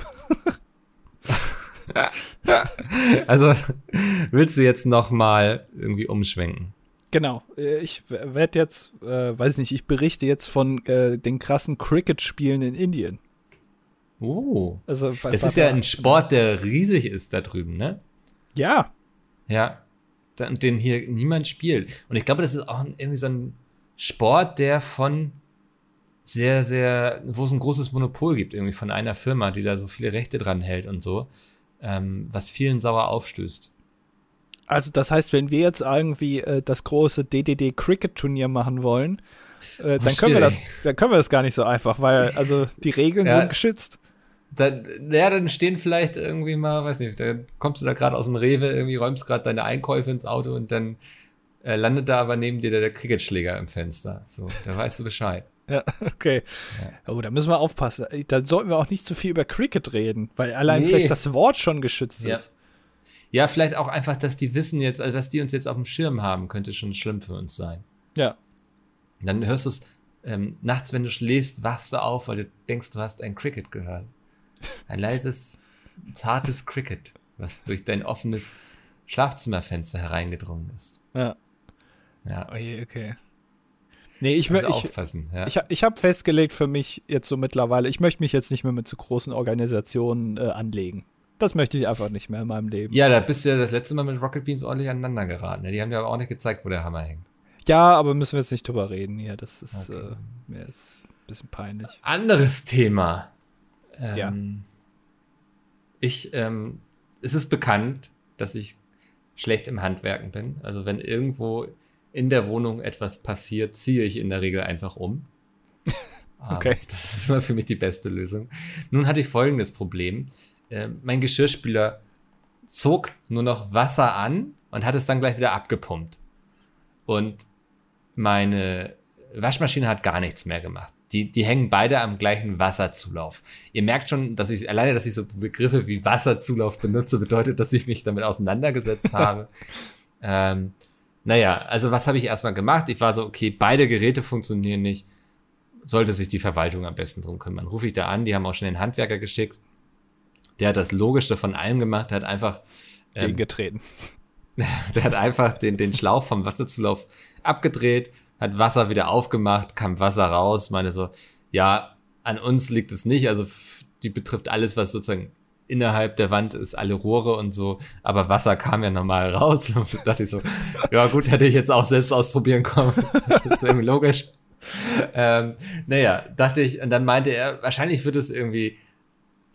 also willst du jetzt noch mal irgendwie umschwenken? Genau. Äh, ich werde jetzt, äh, weiß nicht, ich berichte jetzt von äh, den krassen Cricket-Spielen in Indien. Oh. Also, es ist ja ein Sport, der riesig ist da drüben, ne? Ja. Ja. Und den hier niemand spielt. Und ich glaube, das ist auch irgendwie so ein Sport, der von sehr, sehr, wo es ein großes Monopol gibt, irgendwie von einer Firma, die da so viele Rechte dran hält und so, ähm, was vielen sauer aufstößt. Also das heißt, wenn wir jetzt irgendwie äh, das große DDD Cricket Turnier machen wollen, äh, dann können wir das, dann können wir das gar nicht so einfach, weil also die Regeln ja, sind geschützt. Dann, ja, dann stehen vielleicht irgendwie mal, weiß nicht, da kommst du da gerade aus dem Rewe, irgendwie räumst gerade deine Einkäufe ins Auto und dann äh, landet da aber neben dir der, der Cricketschläger im Fenster. So, da weißt du Bescheid. Ja, okay. Ja. Oh, da müssen wir aufpassen. Da sollten wir auch nicht zu viel über Cricket reden, weil allein nee. vielleicht das Wort schon geschützt ja. ist. Ja, vielleicht auch einfach, dass die wissen jetzt, also dass die uns jetzt auf dem Schirm haben, könnte schon schlimm für uns sein. Ja. Dann hörst du es ähm, nachts, wenn du schläfst, wachst du auf, weil du denkst, du hast ein Cricket gehört. Ein leises, zartes Cricket, was durch dein offenes Schlafzimmerfenster hereingedrungen ist. Ja. Ja. Okay, okay. Nee, ich möchte also aufpassen. Ja. Ich, ich habe festgelegt für mich jetzt so mittlerweile, ich möchte mich jetzt nicht mehr mit zu großen Organisationen äh, anlegen. Das möchte ich einfach nicht mehr in meinem Leben. Ja, da bist du ja das letzte Mal mit Rocket Beans ordentlich aneinander geraten. Ne? Die haben ja auch nicht gezeigt, wo der Hammer hängt. Ja, aber müssen wir jetzt nicht drüber reden hier. Das ist, okay. äh, mir ist ein bisschen peinlich. Anderes Thema. Ähm, ja. Ich, ähm, es ist bekannt, dass ich schlecht im Handwerken bin. Also wenn irgendwo in der Wohnung etwas passiert, ziehe ich in der Regel einfach um. okay. Das ist immer für mich die beste Lösung. Nun hatte ich folgendes Problem. Äh, mein Geschirrspüler zog nur noch Wasser an und hat es dann gleich wieder abgepumpt. Und meine Waschmaschine hat gar nichts mehr gemacht. Die, die hängen beide am gleichen Wasserzulauf. Ihr merkt schon, dass ich alleine, dass ich so Begriffe wie Wasserzulauf benutze, bedeutet, dass ich mich damit auseinandergesetzt habe. ähm, naja, also was habe ich erstmal gemacht? Ich war so, okay, beide Geräte funktionieren nicht. Sollte sich die Verwaltung am besten drum kümmern. Rufe ich da an, die haben auch schon den Handwerker geschickt. Der hat das Logischste von allem gemacht, der hat einfach. Ähm, den getreten. der hat einfach den, den Schlauch vom Wasserzulauf abgedreht, hat Wasser wieder aufgemacht, kam Wasser raus, meine so, ja, an uns liegt es nicht, also die betrifft alles, was sozusagen innerhalb der Wand ist, alle Rohre und so, aber Wasser kam ja normal raus. Und da dachte ich so, ja gut, hätte ich jetzt auch selbst ausprobieren können. das ist irgendwie logisch. Ähm, naja, dachte ich, und dann meinte er, wahrscheinlich wird es irgendwie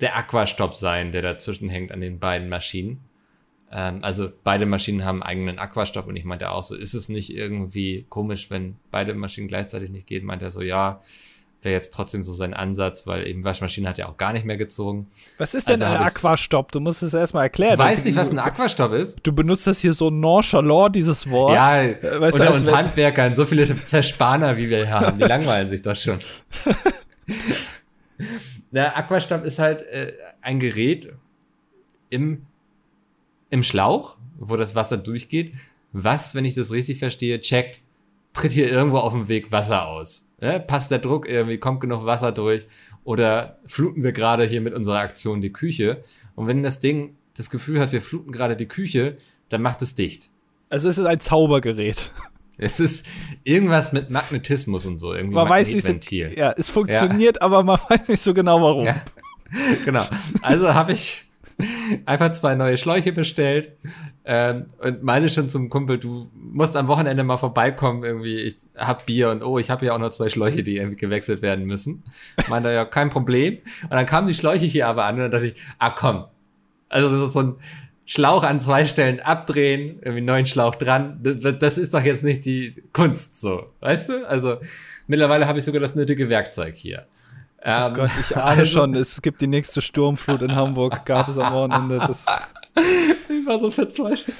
der Aquastopp sein, der dazwischen hängt an den beiden Maschinen. Ähm, also beide Maschinen haben einen eigenen Aquastopp und ich meinte auch so, ist es nicht irgendwie komisch, wenn beide Maschinen gleichzeitig nicht gehen? Meinte er so, ja, wäre jetzt trotzdem so sein Ansatz, weil eben Waschmaschine hat ja auch gar nicht mehr gezogen. Was ist denn also ein Aquastopp? Du musst es erstmal erklären. Du weißt nicht, was ein Aquastopp ist? Du benutzt das hier so nonchalant, dieses Wort. Ja, äh, weißt unter uns Handwerkern, so viele Zerspaner, wie wir hier haben, die langweilen sich doch schon. Der Aquastopp ist halt äh, ein Gerät im, im Schlauch, wo das Wasser durchgeht, was, wenn ich das richtig verstehe, checkt, tritt hier irgendwo auf dem Weg Wasser aus. Ja, passt der Druck irgendwie, kommt genug Wasser durch oder fluten wir gerade hier mit unserer Aktion die Küche. Und wenn das Ding das Gefühl hat, wir fluten gerade die Küche, dann macht es dicht. Also es ist ein Zaubergerät. Es ist irgendwas mit Magnetismus und so, irgendwie man weiß nicht so, Ja, es funktioniert, ja. aber man weiß nicht so genau warum. Ja. Genau. Also habe ich einfach zwei neue Schläuche bestellt ähm, und meine schon zum Kumpel, du musst am Wochenende mal vorbeikommen, irgendwie, ich hab Bier und oh, ich habe ja auch noch zwei Schläuche, die irgendwie gewechselt werden müssen. Meinte ja, kein Problem. Und dann kamen die Schläuche hier aber an und dann dachte ich, ah komm. Also so ein Schlauch an zwei Stellen abdrehen, irgendwie neuen Schlauch dran, das, das ist doch jetzt nicht die Kunst so, weißt du? Also mittlerweile habe ich sogar das nötige Werkzeug hier. Oh ähm, Gott, ich ahne also, schon, es gibt die nächste Sturmflut in Hamburg, gab es am Wochenende. Das ich war so verzweifelt.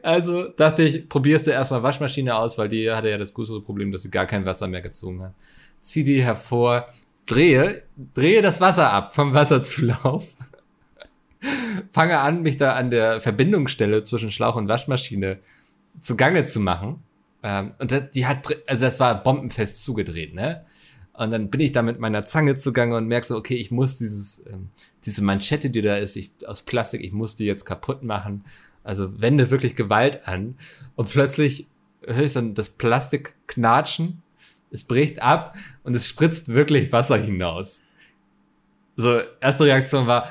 Also dachte ich, probierst du erstmal Waschmaschine aus, weil die hatte ja das größere Problem, dass sie gar kein Wasser mehr gezogen hat. Zieh die hervor, drehe, drehe das Wasser ab vom Wasserzulauf. Fange an, mich da an der Verbindungsstelle zwischen Schlauch und Waschmaschine zugange zu machen. Ähm, und die hat, also das war bombenfest zugedreht, ne? Und dann bin ich da mit meiner Zange zugange und merke so, okay, ich muss dieses, ähm, diese Manschette, die da ist, ich, aus Plastik, ich muss die jetzt kaputt machen. Also wende wirklich Gewalt an. Und plötzlich höre ich dann das Plastik knatschen, es bricht ab und es spritzt wirklich Wasser hinaus. So, erste Reaktion war,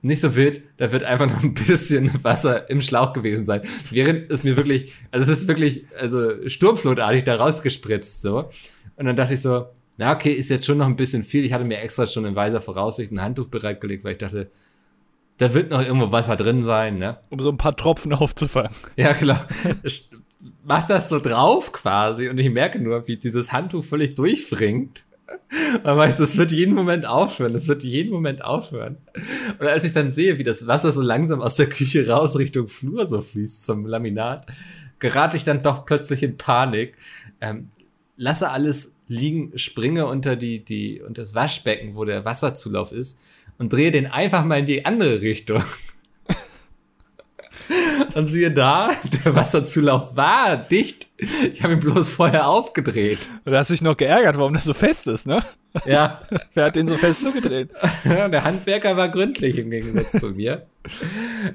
nicht so wild, da wird einfach noch ein bisschen Wasser im Schlauch gewesen sein. Während es mir wirklich, also es ist wirklich, also sturmflutartig da rausgespritzt, so. Und dann dachte ich so, na okay, ist jetzt schon noch ein bisschen viel. Ich hatte mir extra schon in weiser Voraussicht ein Handtuch bereitgelegt, weil ich dachte, da wird noch irgendwo Wasser drin sein, ne? Um so ein paar Tropfen aufzufangen. Ja, klar. Mach das so drauf quasi und ich merke nur, wie dieses Handtuch völlig durchfringt. Man weiß, das wird jeden Moment aufhören. Das wird jeden Moment aufhören. Und als ich dann sehe, wie das Wasser so langsam aus der Küche raus Richtung Flur so fließt zum Laminat, gerate ich dann doch plötzlich in Panik. Ähm, lasse alles liegen, springe unter die, die, unter das Waschbecken, wo der Wasserzulauf ist und drehe den einfach mal in die andere Richtung. Und siehe da, der Wasserzulauf war dicht. Ich habe ihn bloß vorher aufgedreht. Und du hast dich noch geärgert, warum das so fest ist, ne? Ja. Wer hat den so fest zugedreht? der Handwerker war gründlich im Gegensatz zu mir.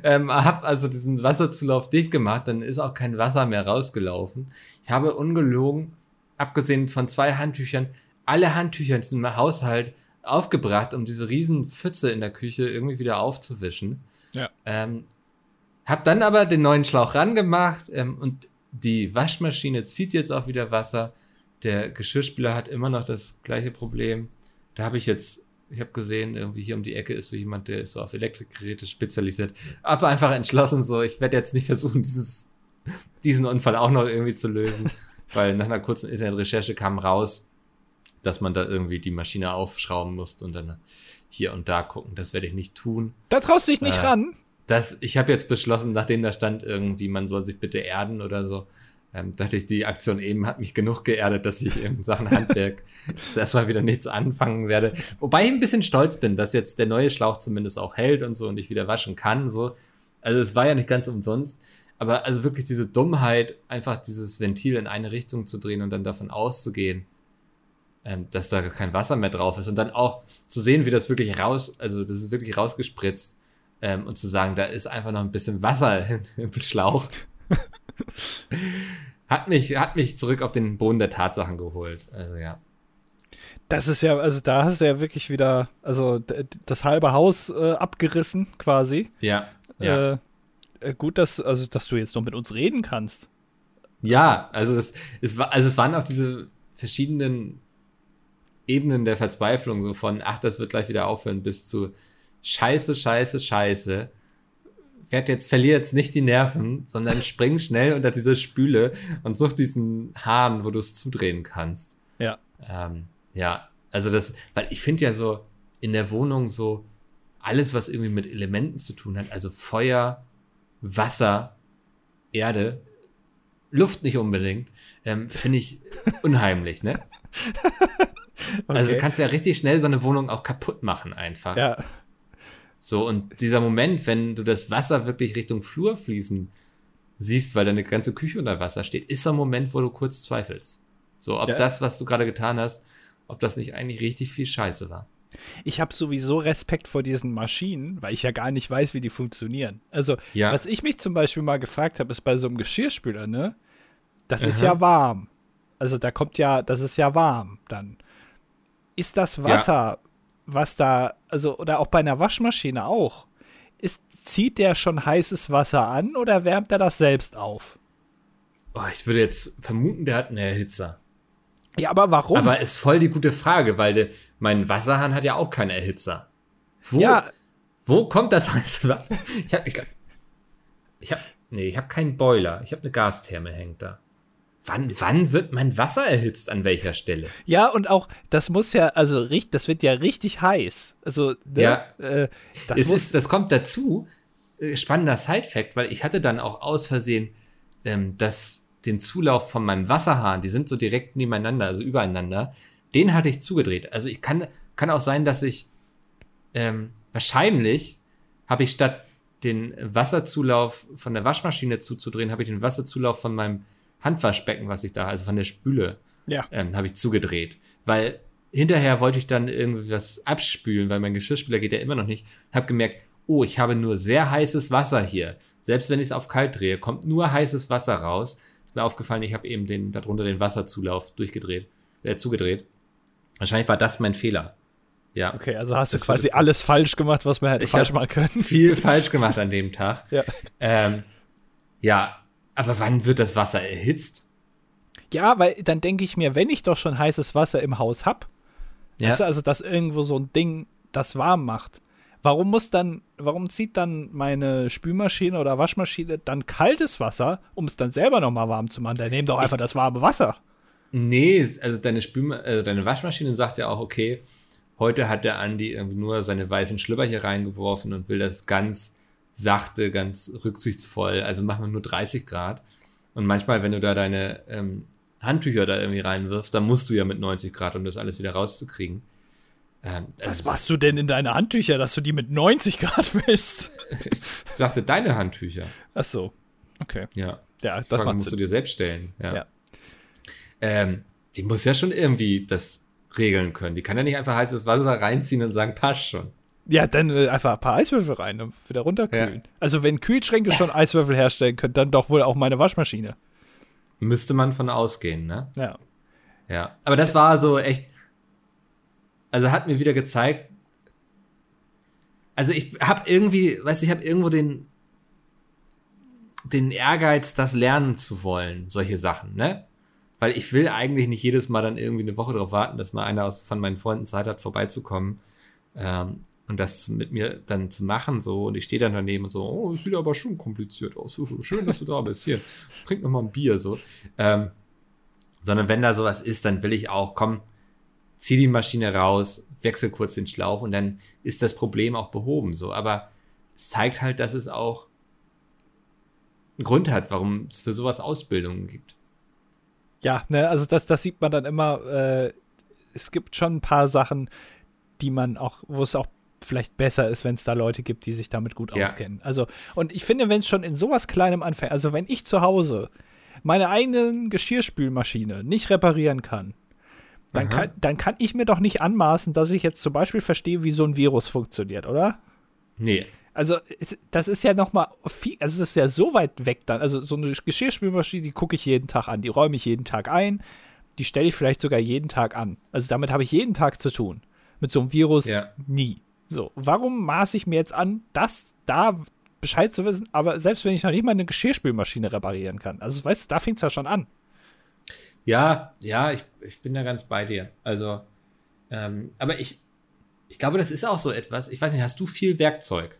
Ähm, hab also diesen Wasserzulauf dicht gemacht, dann ist auch kein Wasser mehr rausgelaufen. Ich habe ungelogen, abgesehen von zwei Handtüchern, alle Handtücher in diesem Haushalt aufgebracht, um diese riesen Pfütze in der Küche irgendwie wieder aufzuwischen. Ja. Ähm, hab dann aber den neuen Schlauch rangemacht ähm, und die Waschmaschine zieht jetzt auch wieder Wasser. Der Geschirrspüler hat immer noch das gleiche Problem. Da habe ich jetzt, ich habe gesehen, irgendwie hier um die Ecke ist so jemand, der ist so auf Elektrikgeräte spezialisiert. Aber einfach entschlossen so, ich werde jetzt nicht versuchen, dieses, diesen Unfall auch noch irgendwie zu lösen. weil nach einer kurzen Internetrecherche kam raus, dass man da irgendwie die Maschine aufschrauben muss und dann hier und da gucken. Das werde ich nicht tun. Da traust du dich nicht äh, ran? Das, ich habe jetzt beschlossen, nachdem da stand irgendwie, man soll sich bitte erden oder so, ähm, dachte ich, die Aktion eben hat mich genug geerdet, dass ich in Sachen Handwerk jetzt erstmal wieder nichts anfangen werde. Wobei ich ein bisschen stolz bin, dass jetzt der neue Schlauch zumindest auch hält und so und ich wieder waschen kann. So. Also es war ja nicht ganz umsonst. Aber also wirklich diese Dummheit, einfach dieses Ventil in eine Richtung zu drehen und dann davon auszugehen, ähm, dass da kein Wasser mehr drauf ist. Und dann auch zu sehen, wie das wirklich raus, also das ist wirklich rausgespritzt ähm, und zu sagen, da ist einfach noch ein bisschen Wasser im Schlauch. hat mich, hat mich zurück auf den Boden der Tatsachen geholt. Also ja. Das ist ja, also da hast du ja wirklich wieder, also das halbe Haus äh, abgerissen quasi. Ja. ja. Äh, äh, gut, dass, also, dass du jetzt noch mit uns reden kannst. Ja, also es, es, war, also es waren auch diese verschiedenen Ebenen der Verzweiflung, so von, ach, das wird gleich wieder aufhören, bis zu, scheiße, scheiße, scheiße. Werd jetzt, verlier jetzt nicht die Nerven, sondern spring schnell unter diese Spüle und such diesen Hahn, wo du es zudrehen kannst. Ja. Ähm, ja, also das, weil ich finde ja so in der Wohnung so alles, was irgendwie mit Elementen zu tun hat, also Feuer, Wasser, Erde, Luft nicht unbedingt, ähm, finde ich unheimlich, ne? Also okay. Also du kannst ja richtig schnell so eine Wohnung auch kaputt machen einfach. Ja. So, und dieser Moment, wenn du das Wasser wirklich Richtung Flur fließen siehst, weil deine ganze Küche unter Wasser steht, ist so ein Moment, wo du kurz zweifelst. So, ob ja. das, was du gerade getan hast, ob das nicht eigentlich richtig viel Scheiße war. Ich habe sowieso Respekt vor diesen Maschinen, weil ich ja gar nicht weiß, wie die funktionieren. Also, ja. was ich mich zum Beispiel mal gefragt habe, ist bei so einem Geschirrspüler, ne? Das Aha. ist ja warm. Also, da kommt ja, das ist ja warm dann. Ist das Wasser ja was da, also, oder auch bei einer Waschmaschine auch, ist, zieht der schon heißes Wasser an oder wärmt er das selbst auf? Oh, ich würde jetzt vermuten, der hat einen Erhitzer. Ja, aber warum? Aber ist voll die gute Frage, weil de, mein Wasserhahn hat ja auch keinen Erhitzer. Wo, ja. Wo kommt das heiße Wasser? Ich habe, ich, ich habe, nee, ich habe keinen Boiler. Ich habe eine Gastherme hängt da. Wann, wann wird mein Wasser erhitzt an welcher Stelle? Ja, und auch, das muss ja, also das wird ja richtig heiß. Also, ne, ja, äh, das, es ist, das kommt dazu. Äh, spannender Side-Fact, weil ich hatte dann auch aus Versehen ähm, das, den Zulauf von meinem Wasserhahn, die sind so direkt nebeneinander, also übereinander, den hatte ich zugedreht. Also ich kann, kann auch sein, dass ich ähm, wahrscheinlich habe ich statt den Wasserzulauf von der Waschmaschine zuzudrehen, habe ich den Wasserzulauf von meinem Handwaschbecken, was ich da, also von der Spüle, ja. ähm, habe ich zugedreht. Weil hinterher wollte ich dann irgendwie was abspülen, weil mein Geschirrspüler geht ja immer noch nicht. Habe gemerkt, oh, ich habe nur sehr heißes Wasser hier. Selbst wenn ich es auf kalt drehe, kommt nur heißes Wasser raus. Ist mir aufgefallen, ich habe eben den, darunter den Wasserzulauf durchgedreht, äh, zugedreht. Wahrscheinlich war das mein Fehler. Ja. Okay, also hast du quasi alles falsch gemacht, was man hätte falsch machen können. Viel falsch gemacht an dem Tag. Ja. Ähm, ja, aber wann wird das Wasser erhitzt? Ja, weil dann denke ich mir, wenn ich doch schon heißes Wasser im Haus habe, ja. weißt du, also dass irgendwo so ein Ding das warm macht, warum muss dann, warum zieht dann meine Spülmaschine oder Waschmaschine dann kaltes Wasser, um es dann selber nochmal warm zu machen? Dann nehmen doch einfach ich, das warme Wasser. Nee, also deine Spülma also deine Waschmaschine sagt ja auch, okay, heute hat der Andi irgendwie nur seine weißen Schlüpper hier reingeworfen und will das ganz sachte, ganz rücksichtsvoll, also machen wir nur 30 Grad. Und manchmal, wenn du da deine ähm, Handtücher da irgendwie reinwirfst, dann musst du ja mit 90 Grad, um das alles wieder rauszukriegen. Ähm, Was machst du denn in deine Handtücher, dass du die mit 90 Grad misst? ich sagte deine Handtücher. Ach so. Okay. Ja. Ja, das Frage musst Sinn. du dir selbst stellen. Ja. ja. Ähm, die muss ja schon irgendwie das regeln können. Die kann ja nicht einfach heißes Wasser reinziehen und sagen, passt schon. Ja, dann äh, einfach ein paar Eiswürfel rein und wieder runterkühlen. Ja. Also wenn Kühlschränke schon Eiswürfel herstellen können, dann doch wohl auch meine Waschmaschine. Müsste man von ausgehen, ne? Ja. Ja. Aber das war so echt, also hat mir wieder gezeigt, also ich habe irgendwie, weißt du, ich habe irgendwo den, den Ehrgeiz, das lernen zu wollen, solche Sachen, ne? Weil ich will eigentlich nicht jedes Mal dann irgendwie eine Woche darauf warten, dass mal einer aus, von meinen Freunden Zeit hat, vorbeizukommen ähm, und das mit mir dann zu machen, so. Und ich stehe dann daneben und so, oh, sieht aber schon kompliziert aus. Schön, dass du da bist. Hier, trink noch mal ein Bier, so. Ähm, sondern wenn da sowas ist, dann will ich auch, komm, zieh die Maschine raus, wechsel kurz den Schlauch und dann ist das Problem auch behoben so. Aber es zeigt halt, dass es auch einen Grund hat, warum es für sowas Ausbildungen gibt. Ja, ne, also das, das sieht man dann immer. Äh, es gibt schon ein paar Sachen, die man auch, wo es auch vielleicht besser ist, wenn es da Leute gibt, die sich damit gut ja. auskennen. Also, und ich finde, wenn es schon in sowas Kleinem anfängt, also wenn ich zu Hause meine eigene Geschirrspülmaschine nicht reparieren kann, dann kann, dann kann ich mir doch nicht anmaßen, dass ich jetzt zum Beispiel verstehe, wie so ein Virus funktioniert, oder? Nee. Also, das ist ja noch mal viel, also das ist ja so weit weg dann. Also, so eine Geschirrspülmaschine, die gucke ich jeden Tag an, die räume ich jeden Tag ein, die stelle ich vielleicht sogar jeden Tag an. Also, damit habe ich jeden Tag zu tun. Mit so einem Virus ja. nie. So, warum maße ich mir jetzt an, das da Bescheid zu wissen, aber selbst wenn ich noch nicht mal eine Geschirrspülmaschine reparieren kann? Also, weißt du, da fängt es ja schon an. Ja, ja, ich, ich bin da ganz bei dir. Also, ähm, aber ich, ich glaube, das ist auch so etwas. Ich weiß nicht, hast du viel Werkzeug?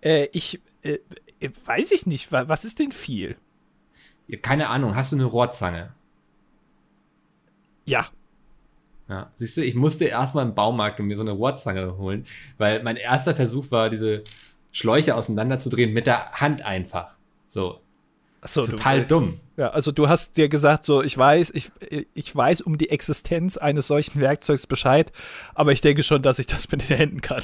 Äh, ich, äh, äh weiß ich nicht. Was ist denn viel? Ja, keine Ahnung. Hast du eine Rohrzange? Ja. Ja, siehst du, ich musste erstmal im Baumarkt und mir so eine Rohrzange holen, weil mein erster Versuch war, diese Schläuche auseinanderzudrehen mit der Hand einfach. So. So, Total du, dumm. Ja, also du hast dir gesagt, so, ich weiß, ich, ich weiß um die Existenz eines solchen Werkzeugs Bescheid, aber ich denke schon, dass ich das mit den Händen kann.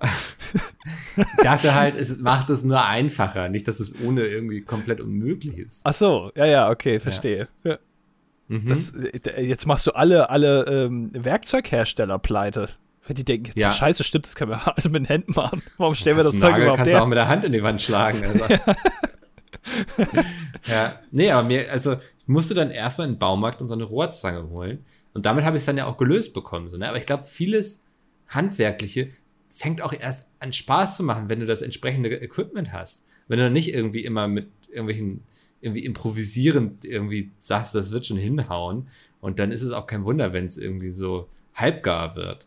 ich dachte halt, es macht es nur einfacher, nicht, dass es ohne irgendwie komplett unmöglich ist. Ach so, ja, ja, okay, verstehe. Ja. Mhm. Das, jetzt machst du alle, alle ähm, Werkzeughersteller pleite. Wenn die denken, jetzt ja. scheiße, stimmt, das können wir alles mit den Händen machen. Warum stellen wir das Zeug überhaupt kannst her? du auch mit der Hand in die Wand schlagen. Also. ja ja, nee, aber mir, also ich musste dann erstmal in den Baumarkt und so eine Rohrzange holen. Und damit habe ich es dann ja auch gelöst bekommen. So, ne? Aber ich glaube, vieles Handwerkliche fängt auch erst an Spaß zu machen, wenn du das entsprechende Equipment hast. Wenn du nicht irgendwie immer mit irgendwelchen, irgendwie improvisierend irgendwie sagst, das wird schon hinhauen. Und dann ist es auch kein Wunder, wenn es irgendwie so halbgar wird.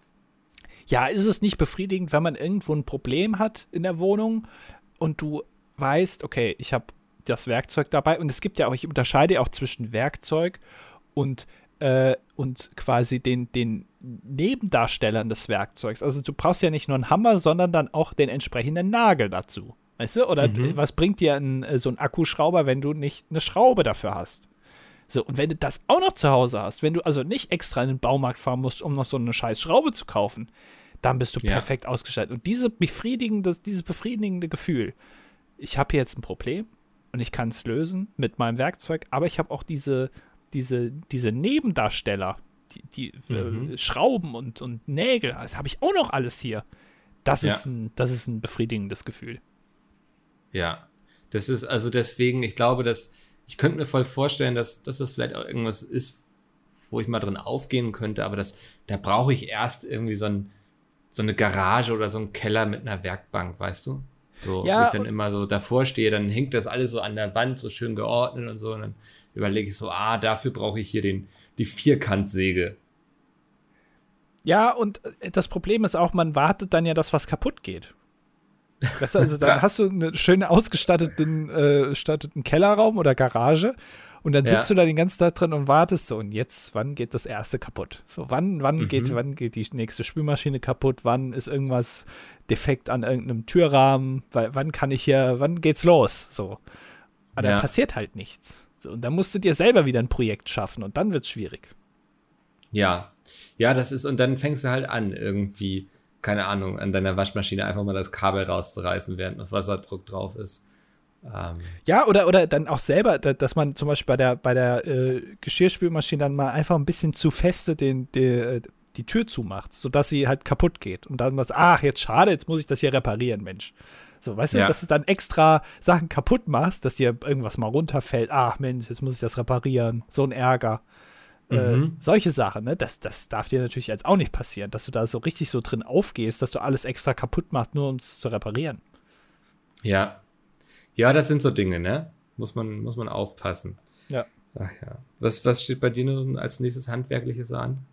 Ja, ist es nicht befriedigend, wenn man irgendwo ein Problem hat in der Wohnung und du weißt, okay, ich habe das Werkzeug dabei. Und es gibt ja auch, ich unterscheide auch zwischen Werkzeug und, äh, und quasi den, den Nebendarstellern des Werkzeugs. Also du brauchst ja nicht nur einen Hammer, sondern dann auch den entsprechenden Nagel dazu. Weißt du? Oder mhm. was bringt dir ein, äh, so ein Akkuschrauber, wenn du nicht eine Schraube dafür hast? So, und wenn du das auch noch zu Hause hast, wenn du also nicht extra in den Baumarkt fahren musst, um noch so eine scheiß Schraube zu kaufen, dann bist du ja. perfekt ausgestattet. Und diese befriedigende, dieses befriedigende Gefühl, ich habe hier jetzt ein Problem, und ich kann es lösen mit meinem Werkzeug, aber ich habe auch diese, diese, diese Nebendarsteller, die, die äh, mhm. äh, Schrauben und, und Nägel, das habe ich auch noch alles hier. Das, ja. ist ein, das ist ein befriedigendes Gefühl. Ja, das ist also deswegen, ich glaube, dass ich könnte mir voll vorstellen, dass, dass das vielleicht auch irgendwas ist, wo ich mal drin aufgehen könnte, aber das, da brauche ich erst irgendwie so, ein, so eine Garage oder so einen Keller mit einer Werkbank, weißt du? So, ja, wo ich dann immer so davor stehe, dann hängt das alles so an der Wand, so schön geordnet und so. Und dann überlege ich so, ah, dafür brauche ich hier den, die Vierkantsäge. Ja, und das Problem ist auch, man wartet dann ja, dass was kaputt geht. Weißt du, also dann ja. hast du einen schön ausgestatteten äh, Kellerraum oder Garage und dann sitzt ja. du da den ganzen Tag drin und wartest so und jetzt, wann geht das erste kaputt? So, wann, wann mhm. geht, wann geht die nächste Spülmaschine kaputt? Wann ist irgendwas defekt an irgendeinem Türrahmen? Weil, wann kann ich hier, wann geht's los? So. Aber ja. dann passiert halt nichts. So, und dann musst du dir selber wieder ein Projekt schaffen und dann wird's schwierig. Ja. Ja, das ist, und dann fängst du halt an, irgendwie keine Ahnung, an deiner Waschmaschine einfach mal das Kabel rauszureißen, während noch Wasserdruck drauf ist. Ähm. Ja, oder, oder dann auch selber, dass man zum Beispiel bei der, bei der äh, Geschirrspülmaschine dann mal einfach ein bisschen zu feste den, den, die Tür zumacht, sodass sie halt kaputt geht. Und dann was, ach, jetzt schade, jetzt muss ich das hier reparieren, Mensch. So, weißt ja. du, dass du dann extra Sachen kaputt machst, dass dir irgendwas mal runterfällt. Ach Mensch, jetzt muss ich das reparieren. So ein Ärger. Äh, mhm. solche Sachen, ne? Das, das darf dir natürlich jetzt auch nicht passieren, dass du da so richtig so drin aufgehst, dass du alles extra kaputt machst, nur um es zu reparieren. Ja. Ja, das sind so Dinge, ne? Muss man, muss man aufpassen. Ja. Ach ja. Was, was steht bei dir nun als nächstes Handwerkliches an?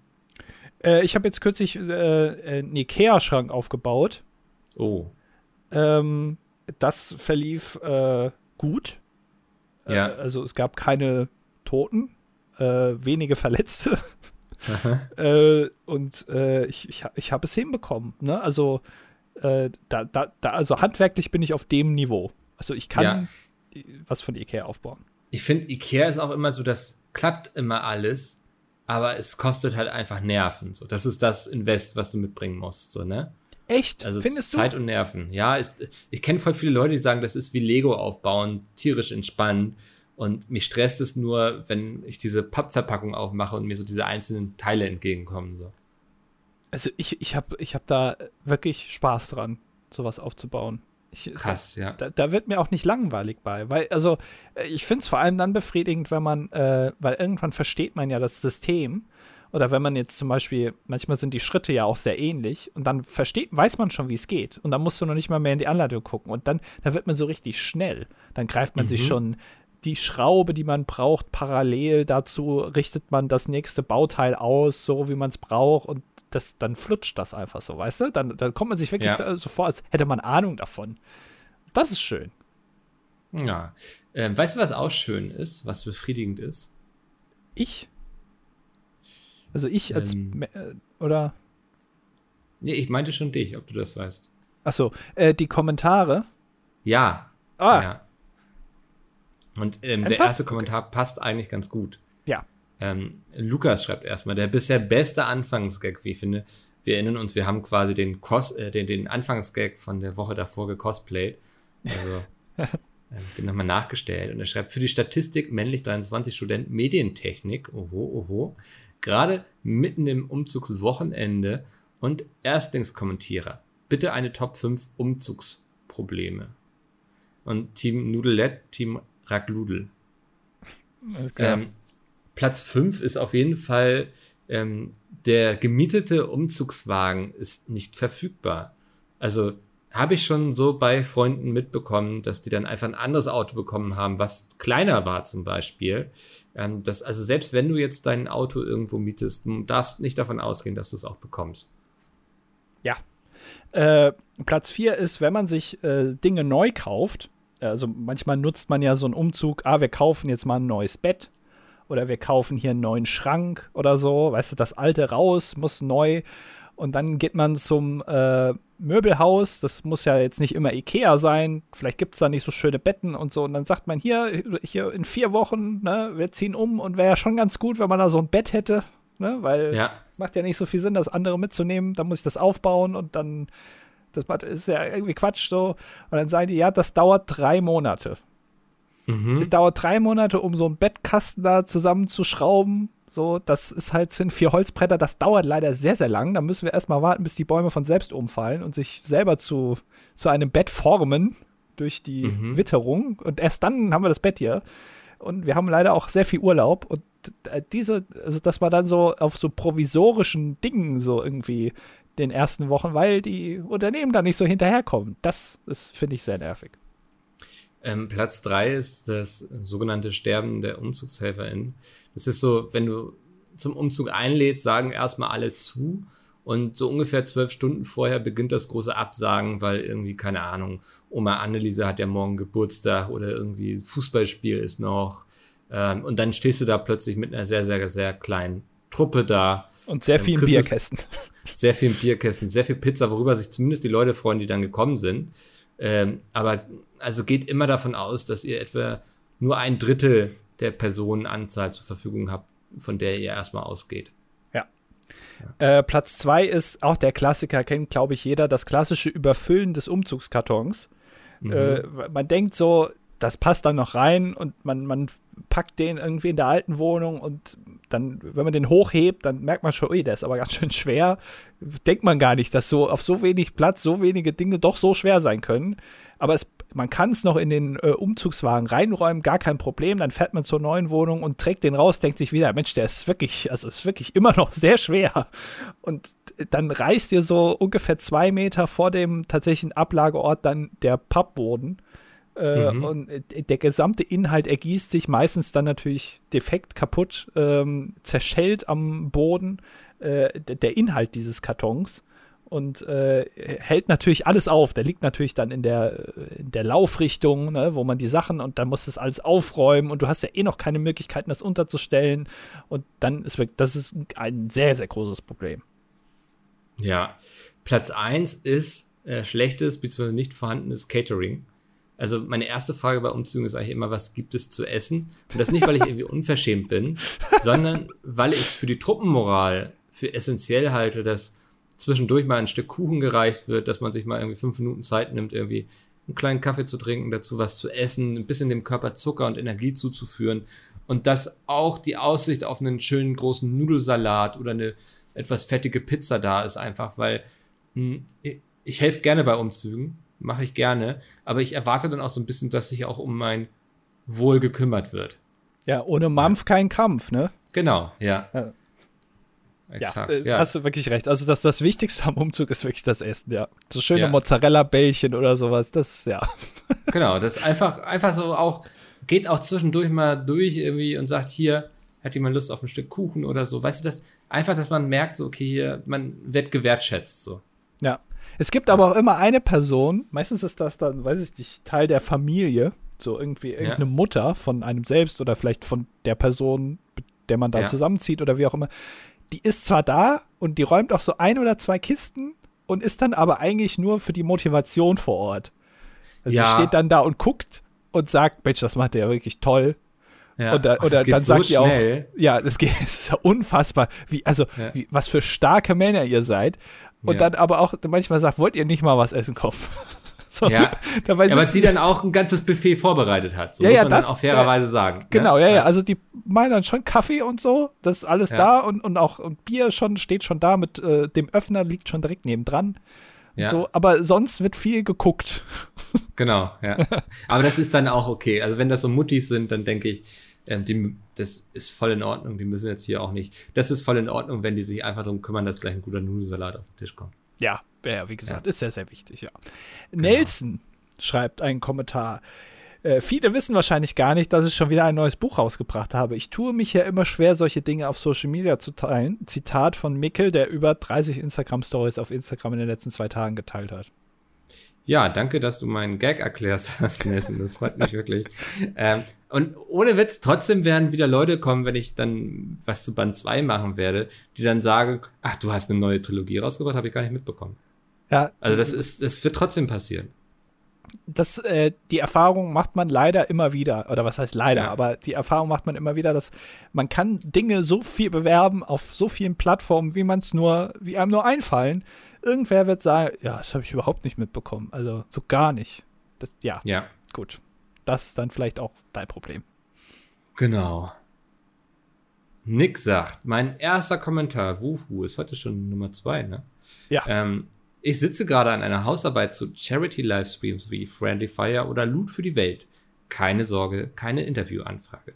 Äh, ich habe jetzt kürzlich äh, einen Ikea-Schrank aufgebaut. Oh. Ähm, das verlief äh, gut. Ja. Äh, also es gab keine Toten äh, wenige Verletzte. äh, und äh, ich, ich, ich habe es hinbekommen. Ne? Also, äh, da, da, da, also handwerklich bin ich auf dem Niveau. Also ich kann ja. was von Ikea aufbauen. Ich finde, Ikea ist auch immer so, das klappt immer alles, aber es kostet halt einfach Nerven. So. Das ist das Invest, was du mitbringen musst, so, ne? Echt? Also Findest Zeit du? und Nerven. Ja, ist, ich kenne voll viele Leute, die sagen, das ist wie Lego aufbauen, tierisch entspannt. Und mich stresst es nur, wenn ich diese Pappverpackung aufmache und mir so diese einzelnen Teile entgegenkommen. So. Also ich, ich habe ich hab da wirklich Spaß dran, sowas aufzubauen. Ich, Krass, da, ja. Da, da, wird mir auch nicht langweilig bei, weil, also, ich finde es vor allem dann befriedigend, wenn man, äh, weil irgendwann versteht man ja das System. Oder wenn man jetzt zum Beispiel, manchmal sind die Schritte ja auch sehr ähnlich und dann versteht, weiß man schon, wie es geht. Und dann musst du noch nicht mal mehr in die Anleitung gucken. Und dann, da wird man so richtig schnell. Dann greift man mhm. sich schon die Schraube, die man braucht, parallel dazu richtet man das nächste Bauteil aus, so wie man es braucht und das, dann flutscht das einfach so, weißt du? Dann, dann kommt man sich wirklich ja. so vor, als hätte man Ahnung davon. Das ist schön. Ja. Ähm, weißt du, was auch schön ist, was befriedigend ist? Ich? Also ich als ähm, äh, oder? Nee, ich meinte schon dich, ob du das weißt. Achso, äh, die Kommentare. Ja. Ah. Ja. Und ähm, der erste Kommentar passt eigentlich ganz gut. Ja. Ähm, Lukas schreibt erstmal, der bisher beste Anfangsgag, wie ich finde. Wir erinnern uns, wir haben quasi den, Cos äh, den, den Anfangsgag von der Woche davor gecosplayt. Also äh, den nochmal nachgestellt. Und er schreibt, für die Statistik männlich 23 Student Medientechnik, oho, oho, gerade mitten im Umzugswochenende und Erstlingskommentierer. Bitte eine Top 5 Umzugsprobleme. Und Team Nudelett, Team Ragludel. Ähm, Platz 5 ist auf jeden Fall, ähm, der gemietete Umzugswagen ist nicht verfügbar. Also habe ich schon so bei Freunden mitbekommen, dass die dann einfach ein anderes Auto bekommen haben, was kleiner war zum Beispiel. Ähm, das, also selbst wenn du jetzt dein Auto irgendwo mietest, du darfst nicht davon ausgehen, dass du es auch bekommst. Ja. Äh, Platz 4 ist, wenn man sich äh, Dinge neu kauft, also manchmal nutzt man ja so einen Umzug, ah, wir kaufen jetzt mal ein neues Bett oder wir kaufen hier einen neuen Schrank oder so, weißt du, das alte raus, muss neu. Und dann geht man zum äh, Möbelhaus, das muss ja jetzt nicht immer Ikea sein, vielleicht gibt es da nicht so schöne Betten und so. Und dann sagt man hier, hier in vier Wochen, ne, wir ziehen um und wäre ja schon ganz gut, wenn man da so ein Bett hätte, ne, weil ja. macht ja nicht so viel Sinn, das andere mitzunehmen, dann muss ich das aufbauen und dann das ist ja irgendwie Quatsch so. Und dann sagen die, ja, das dauert drei Monate. Mhm. Es dauert drei Monate, um so einen Bettkasten da zusammenzuschrauben. So, das ist halt, sind vier Holzbretter, das dauert leider sehr, sehr lang. Da müssen wir erstmal warten, bis die Bäume von selbst umfallen und sich selber zu, zu einem Bett formen durch die mhm. Witterung. Und erst dann haben wir das Bett hier. und wir haben leider auch sehr viel Urlaub und äh, diese, also dass man dann so auf so provisorischen Dingen so irgendwie den ersten Wochen, weil die Unternehmen da nicht so hinterherkommen. Das ist, finde ich, sehr nervig. Ähm, Platz 3 ist das sogenannte Sterben der UmzugshelferInnen. Das ist so, wenn du zum Umzug einlädst, sagen erstmal alle zu und so ungefähr zwölf Stunden vorher beginnt das große Absagen, weil irgendwie, keine Ahnung, Oma Anneliese hat ja morgen Geburtstag oder irgendwie Fußballspiel ist noch. Ähm, und dann stehst du da plötzlich mit einer sehr, sehr, sehr kleinen Truppe da. Und sehr vielen Bierkästen. Sehr vielen Bierkästen, sehr viel Pizza, worüber sich zumindest die Leute freuen, die dann gekommen sind. Ähm, aber also geht immer davon aus, dass ihr etwa nur ein Drittel der Personenanzahl zur Verfügung habt, von der ihr erstmal ausgeht. Ja. ja. Äh, Platz zwei ist auch der Klassiker, kennt glaube ich jeder, das klassische Überfüllen des Umzugskartons. Mhm. Äh, man denkt so, das passt dann noch rein und man, man packt den irgendwie in der alten Wohnung und dann, wenn man den hochhebt, dann merkt man schon, ui, der ist aber ganz schön schwer. Denkt man gar nicht, dass so auf so wenig Platz so wenige Dinge doch so schwer sein können. Aber es, man kann es noch in den äh, Umzugswagen reinräumen, gar kein Problem. Dann fährt man zur neuen Wohnung und trägt den raus, denkt sich wieder, Mensch, der ist wirklich, also ist wirklich immer noch sehr schwer. Und dann reißt ihr so ungefähr zwei Meter vor dem tatsächlichen Ablageort dann der Pappboden äh, mhm. Und äh, der gesamte Inhalt ergießt sich meistens dann natürlich defekt kaputt, ähm, zerschellt am Boden äh, der Inhalt dieses Kartons und äh, hält natürlich alles auf. Der liegt natürlich dann in der, in der Laufrichtung, ne, wo man die Sachen und dann muss das alles aufräumen und du hast ja eh noch keine Möglichkeiten, das unterzustellen. Und dann ist wirklich, das ist ein sehr, sehr großes Problem. Ja, Platz 1 ist äh, schlechtes bzw. nicht vorhandenes Catering. Also meine erste Frage bei Umzügen ist eigentlich immer, was gibt es zu essen? Und das nicht, weil ich irgendwie unverschämt bin, sondern weil ich es für die Truppenmoral für essentiell halte, dass zwischendurch mal ein Stück Kuchen gereicht wird, dass man sich mal irgendwie fünf Minuten Zeit nimmt, irgendwie einen kleinen Kaffee zu trinken, dazu was zu essen, ein bisschen dem Körper Zucker und Energie zuzuführen und dass auch die Aussicht auf einen schönen großen Nudelsalat oder eine etwas fettige Pizza da ist, einfach weil mh, hm, ich helfe gerne bei Umzügen mache ich gerne. Aber ich erwarte dann auch so ein bisschen, dass sich auch um mein Wohl gekümmert wird. Ja, ohne Mampf kein Kampf, ne? Genau, ja. ja. Exakt, ja, äh, ja, hast du wirklich recht. Also das, das Wichtigste am Umzug ist wirklich das Essen, ja. So schöne ja. Mozzarella-Bällchen oder sowas, das, ja. Genau, das einfach, einfach so auch, geht auch zwischendurch mal durch irgendwie und sagt, hier, hat jemand Lust auf ein Stück Kuchen oder so. Weißt du, das einfach, dass man merkt, so, okay, hier, man wird gewertschätzt, so. Ja, es gibt aber auch immer eine Person, meistens ist das dann, weiß ich nicht, Teil der Familie, so irgendwie irgendeine ja. Mutter von einem selbst oder vielleicht von der Person, der man da ja. zusammenzieht oder wie auch immer. Die ist zwar da und die räumt auch so ein oder zwei Kisten und ist dann aber eigentlich nur für die Motivation vor Ort. Also ja. sie steht dann da und guckt und sagt, Mensch, das macht der ja wirklich toll. Ja. Oder, Ach, oder dann so sagt ihr auch, ja, das geht, es ist ja unfassbar, wie, also, ja. Wie, was für starke Männer ihr seid und ja. dann aber auch manchmal sagt, wollt ihr nicht mal was essen kommen? So, ja, dabei ja weil sie dann auch ein ganzes Buffet vorbereitet hat. So ja, muss ja, man das, dann auch fairerweise ja, sagen. Ne? Genau, ja, ja, also die meinen dann schon Kaffee und so, das ist alles da und, und auch und Bier schon, steht schon da mit äh, dem Öffner, liegt schon direkt nebendran. Ja. So, aber sonst wird viel geguckt. Genau, ja. Aber das ist dann auch okay. Also wenn das so Muttis sind, dann denke ich, ähm, die, das ist voll in Ordnung. Die müssen jetzt hier auch nicht. Das ist voll in Ordnung, wenn die sich einfach darum kümmern, dass gleich ein guter Nudelsalat auf den Tisch kommt. Ja, ja wie gesagt, ja. ist sehr, sehr wichtig, ja. Genau. Nelson schreibt einen Kommentar. Äh, viele wissen wahrscheinlich gar nicht, dass ich schon wieder ein neues Buch rausgebracht habe. Ich tue mich ja immer schwer, solche Dinge auf Social Media zu teilen. Zitat von Mickel, der über 30 Instagram-Stories auf Instagram in den letzten zwei Tagen geteilt hat. Ja, danke, dass du meinen Gag erklärst hast, Nelson. Das freut mich wirklich. Ähm, und ohne Witz, trotzdem werden wieder Leute kommen, wenn ich dann was zu Band 2 machen werde, die dann sagen, ach, du hast eine neue Trilogie rausgebracht, habe ich gar nicht mitbekommen. Ja. Also das ist, das wird trotzdem passieren. Das, äh, die Erfahrung macht man leider immer wieder, oder was heißt leider, ja. aber die Erfahrung macht man immer wieder, dass man kann Dinge so viel bewerben auf so vielen Plattformen, wie man es nur, wie einem nur einfallen irgendwer wird sagen, ja, das habe ich überhaupt nicht mitbekommen. Also so gar nicht. Das, ja. Ja. Gut. Das ist dann vielleicht auch dein Problem. Genau. Nick sagt, mein erster Kommentar, Wuhu, ist heute schon Nummer zwei, ne? Ja. Ähm, ich sitze gerade an einer Hausarbeit zu Charity-Livestreams wie Friendly Fire oder Loot für die Welt. keine Sorge, keine Interviewanfrage.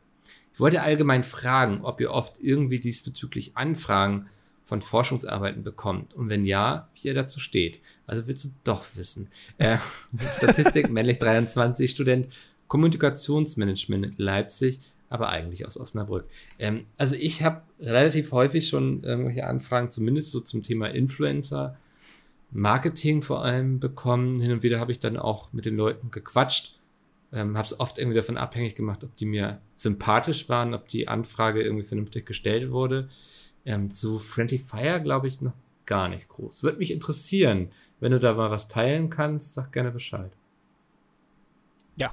Ich wollte allgemein fragen, ob ihr oft irgendwie diesbezüglich Anfragen von Forschungsarbeiten bekommt und wenn ja, wie ihr dazu steht. Also willst du doch wissen. Äh, Statistik, männlich 23, Student, Kommunikationsmanagement Leipzig, aber eigentlich aus Osnabrück. Ähm, also ich habe relativ häufig schon irgendwelche Anfragen, zumindest so zum Thema Influencer, Marketing vor allem bekommen. Hin und wieder habe ich dann auch mit den Leuten gequatscht. Ähm, habe es oft irgendwie davon abhängig gemacht, ob die mir sympathisch waren, ob die Anfrage irgendwie vernünftig gestellt wurde. Ähm, zu Friendly Fire glaube ich noch gar nicht groß. Würde mich interessieren, wenn du da mal was teilen kannst, sag gerne Bescheid. Ja.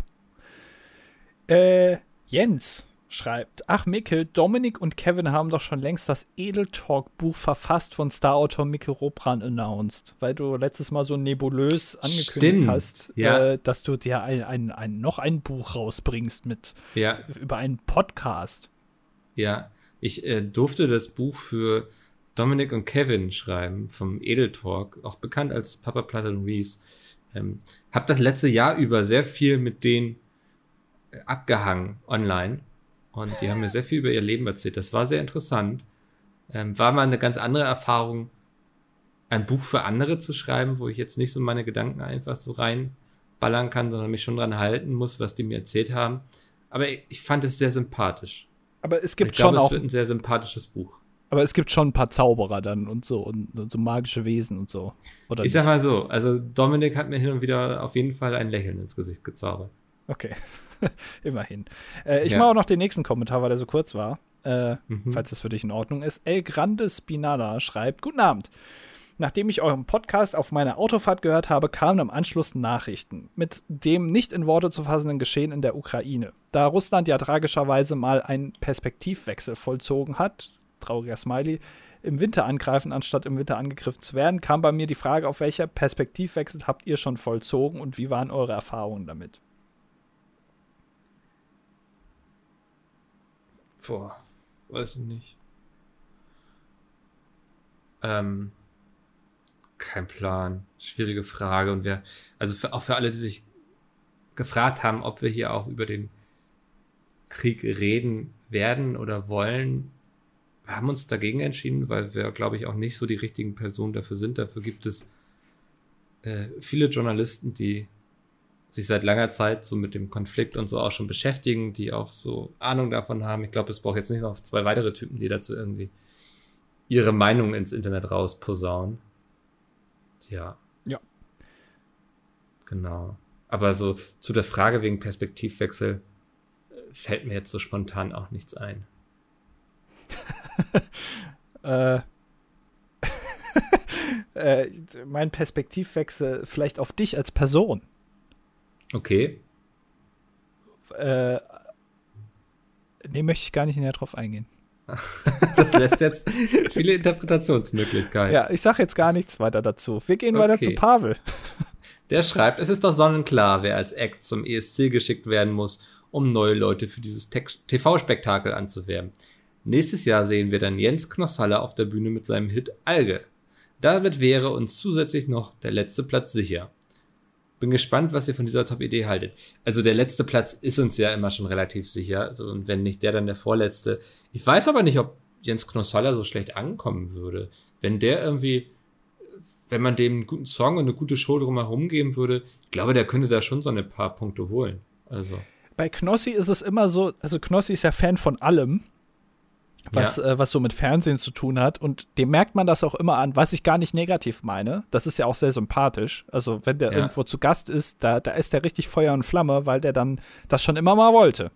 Äh, Jens schreibt, ach Mikkel, Dominik und Kevin haben doch schon längst das Edel Talk Buch verfasst von Star-Autor Mikkel Robran announced, weil du letztes Mal so nebulös angekündigt Stimmt, hast, ja. äh, dass du dir ein, ein, ein, noch ein Buch rausbringst mit ja. über einen Podcast. Ja, ich äh, durfte das Buch für Dominik und Kevin schreiben vom Edel Talk, auch bekannt als Papa Platte und Reese. Ähm, hab das letzte Jahr über sehr viel mit denen abgehangen online und die haben mir sehr viel über ihr Leben erzählt. Das war sehr interessant. Ähm, war mal eine ganz andere Erfahrung, ein Buch für andere zu schreiben, wo ich jetzt nicht so meine Gedanken einfach so reinballern kann, sondern mich schon dran halten muss, was die mir erzählt haben. Aber ich, ich fand es sehr sympathisch. Aber es gibt ich schon glaube, auch. Es wird ein sehr sympathisches Buch. Aber es gibt schon ein paar Zauberer dann und so und, und so magische Wesen und so. Oder ich nicht? sag mal so, also Dominik hat mir hin und wieder auf jeden Fall ein Lächeln ins Gesicht gezaubert. Okay. Immerhin. Äh, ich ja. mache auch noch den nächsten Kommentar, weil er so kurz war. Äh, mhm. Falls das für dich in Ordnung ist. El Grande Spinala schreibt: Guten Abend. Nachdem ich euren Podcast auf meiner Autofahrt gehört habe, kamen im Anschluss Nachrichten mit dem nicht in Worte zu fassenden Geschehen in der Ukraine. Da Russland ja tragischerweise mal einen Perspektivwechsel vollzogen hat, trauriger Smiley, im Winter angreifen, anstatt im Winter angegriffen zu werden, kam bei mir die Frage, auf welcher Perspektivwechsel habt ihr schon vollzogen und wie waren eure Erfahrungen damit? Boah, weiß ich nicht. Ähm, kein Plan. Schwierige Frage. Und wer, also für, auch für alle, die sich gefragt haben, ob wir hier auch über den Krieg reden werden oder wollen, wir haben uns dagegen entschieden, weil wir, glaube ich, auch nicht so die richtigen Personen dafür sind. Dafür gibt es äh, viele Journalisten, die sich seit langer Zeit so mit dem Konflikt und so auch schon beschäftigen, die auch so Ahnung davon haben. Ich glaube, es braucht jetzt nicht noch zwei weitere Typen, die dazu irgendwie ihre Meinung ins Internet rausposaunen. Ja. Ja. Genau. Aber so zu der Frage wegen Perspektivwechsel äh, fällt mir jetzt so spontan auch nichts ein. äh, äh, mein Perspektivwechsel vielleicht auf dich als Person. Okay. Äh, nee, möchte ich gar nicht näher drauf eingehen. das lässt jetzt viele Interpretationsmöglichkeiten. Ja, ich sage jetzt gar nichts weiter dazu. Wir gehen okay. weiter zu Pavel. Der schreibt, es ist doch sonnenklar, wer als Act zum ESC geschickt werden muss, um neue Leute für dieses TV-Spektakel anzuwerben. Nächstes Jahr sehen wir dann Jens Knosshalle auf der Bühne mit seinem Hit Alge. Damit wäre uns zusätzlich noch der letzte Platz sicher. Bin gespannt, was ihr von dieser Top-Idee haltet. Also der letzte Platz ist uns ja immer schon relativ sicher. Also, und wenn nicht der, dann der vorletzte. Ich weiß aber nicht, ob Jens Knossalla so schlecht ankommen würde. Wenn der irgendwie, wenn man dem einen guten Song und eine gute Show drumherum geben würde, ich glaube, der könnte da schon so ein paar Punkte holen. Also. Bei Knossi ist es immer so, also Knossi ist ja Fan von allem was, ja. äh, was so mit Fernsehen zu tun hat. Und dem merkt man das auch immer an, was ich gar nicht negativ meine. Das ist ja auch sehr sympathisch. Also, wenn der ja. irgendwo zu Gast ist, da, da ist der richtig Feuer und Flamme, weil der dann das schon immer mal wollte.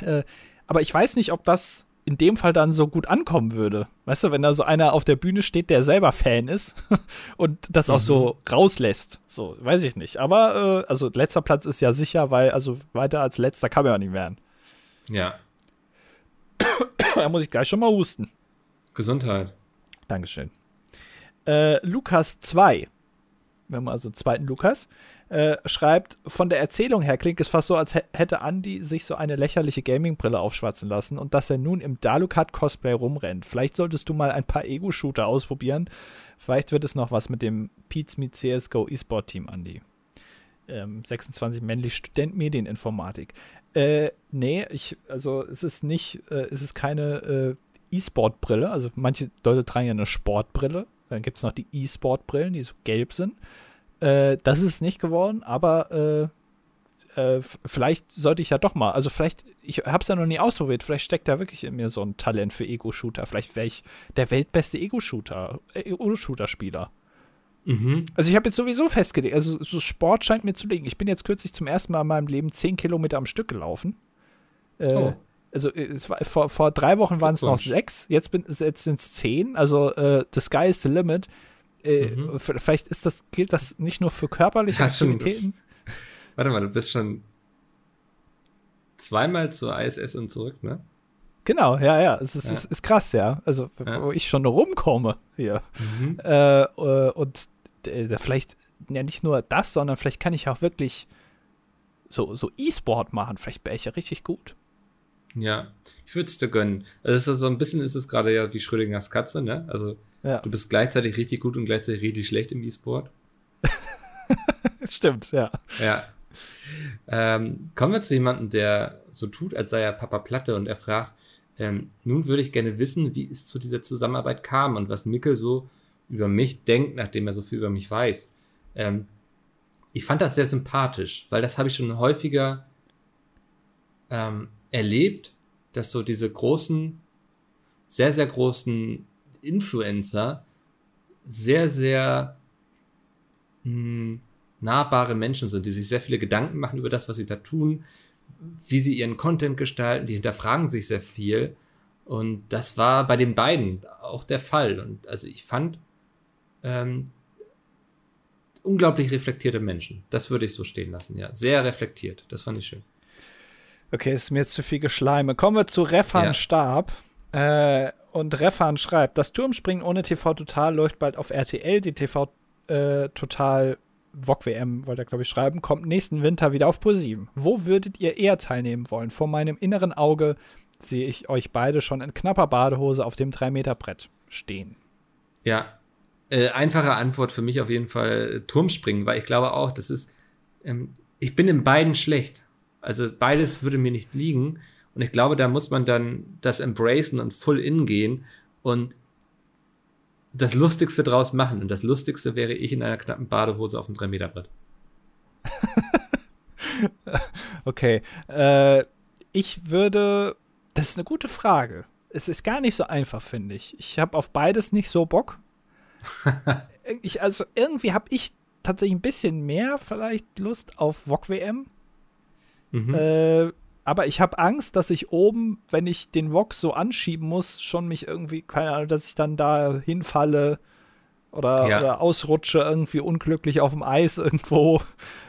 Äh, aber ich weiß nicht, ob das in dem Fall dann so gut ankommen würde. Weißt du, wenn da so einer auf der Bühne steht, der selber Fan ist und das auch mhm. so rauslässt. So, weiß ich nicht. Aber, äh, also, letzter Platz ist ja sicher, weil, also, weiter als letzter kann man ja nicht werden. Ja. da muss ich gleich schon mal husten. Gesundheit. Dankeschön. Äh, Lukas 2, wir haben also zweiten Lukas, äh, schreibt, von der Erzählung her klingt es fast so, als hätte Andy sich so eine lächerliche Gaming-Brille aufschwatzen lassen und dass er nun im Dalukat-Cosplay rumrennt. Vielleicht solltest du mal ein paar Ego-Shooter ausprobieren. Vielleicht wird es noch was mit dem Pete's Meet CSGO E-Sport-Team, Andy. Ähm, 26 männlich Student Medieninformatik. Äh, nee, ich, also es ist nicht, äh, es ist keine äh, E-Sport-Brille. Also manche Leute tragen ja eine Sportbrille. Dann gibt es noch die E-Sport-Brillen, die so gelb sind. Äh, das ist nicht geworden, aber äh, äh, vielleicht sollte ich ja doch mal, also vielleicht, ich habe es ja noch nie ausprobiert, vielleicht steckt da wirklich in mir so ein Talent für Ego-Shooter. Vielleicht wäre ich der weltbeste Ego-Shooter, Ego-Shooter-Spieler. Mhm. Also ich habe jetzt sowieso festgelegt, also so Sport scheint mir zu liegen. Ich bin jetzt kürzlich zum ersten Mal in meinem Leben 10 Kilometer am Stück gelaufen. Äh, oh. Also war, vor, vor drei Wochen waren es noch sechs, jetzt, jetzt sind es zehn. Also äh, the sky is the limit. Äh, mhm. Vielleicht ist das, gilt das nicht nur für körperliche Aktivitäten. Schon, warte mal, du bist schon zweimal zur ISS und zurück, ne? Genau, ja, ja. Es ist, ja. ist, ist krass, ja. Also, ja. wo ich schon rumkomme hier. Mhm. Äh, äh und äh, vielleicht ja nicht nur das, sondern vielleicht kann ich auch wirklich so, so E-Sport machen. Vielleicht wäre ich ja richtig gut. Ja, ich würde es dir gönnen. Also, so ein bisschen ist es gerade ja wie Schrödingers Katze, ne? Also, ja. du bist gleichzeitig richtig gut und gleichzeitig richtig schlecht im E-Sport. Stimmt, ja. Ja. Ähm, kommen wir zu jemandem, der so tut, als sei er Papa Platte und er fragt, ähm, nun würde ich gerne wissen, wie es zu dieser Zusammenarbeit kam und was Mickel so über mich denkt, nachdem er so viel über mich weiß. Ähm, ich fand das sehr sympathisch, weil das habe ich schon häufiger ähm, erlebt, dass so diese großen, sehr, sehr großen Influencer sehr, sehr mh, hm, nahbare Menschen sind, die sich sehr viele Gedanken machen über das, was sie da tun, wie sie ihren Content gestalten, die hinterfragen sich sehr viel. Und das war bei den beiden auch der Fall. Und also ich fand, ähm, unglaublich reflektierte Menschen. Das würde ich so stehen lassen, ja. Sehr reflektiert. Das fand ich schön. Okay, ist mir jetzt zu viel Geschleime. Kommen wir zu Refan ja. Stab. Äh, und Refan schreibt, das Turmspringen ohne TV Total läuft bald auf RTL. Die TV äh, Total VOG WM, wollte er glaube ich schreiben, kommt nächsten Winter wieder auf ProSieben. Wo würdet ihr eher teilnehmen wollen? Vor meinem inneren Auge sehe ich euch beide schon in knapper Badehose auf dem 3-Meter-Brett stehen. Ja, äh, einfache Antwort für mich auf jeden Fall äh, Turmspringen, weil ich glaube auch, das ist, ähm, ich bin in beiden schlecht. Also beides würde mir nicht liegen. Und ich glaube, da muss man dann das embracen und full in gehen und das Lustigste draus machen. Und das Lustigste wäre ich in einer knappen Badehose auf dem 3-Meter-Brett. okay. Äh, ich würde. Das ist eine gute Frage. Es ist gar nicht so einfach, finde ich. Ich habe auf beides nicht so Bock. Ich, also irgendwie habe ich tatsächlich ein bisschen mehr vielleicht Lust auf VOG WM. Mhm. Äh, aber ich habe Angst, dass ich oben, wenn ich den VOG so anschieben muss, schon mich irgendwie, keine Ahnung, dass ich dann da hinfalle oder, ja. oder ausrutsche, irgendwie unglücklich auf dem Eis irgendwo,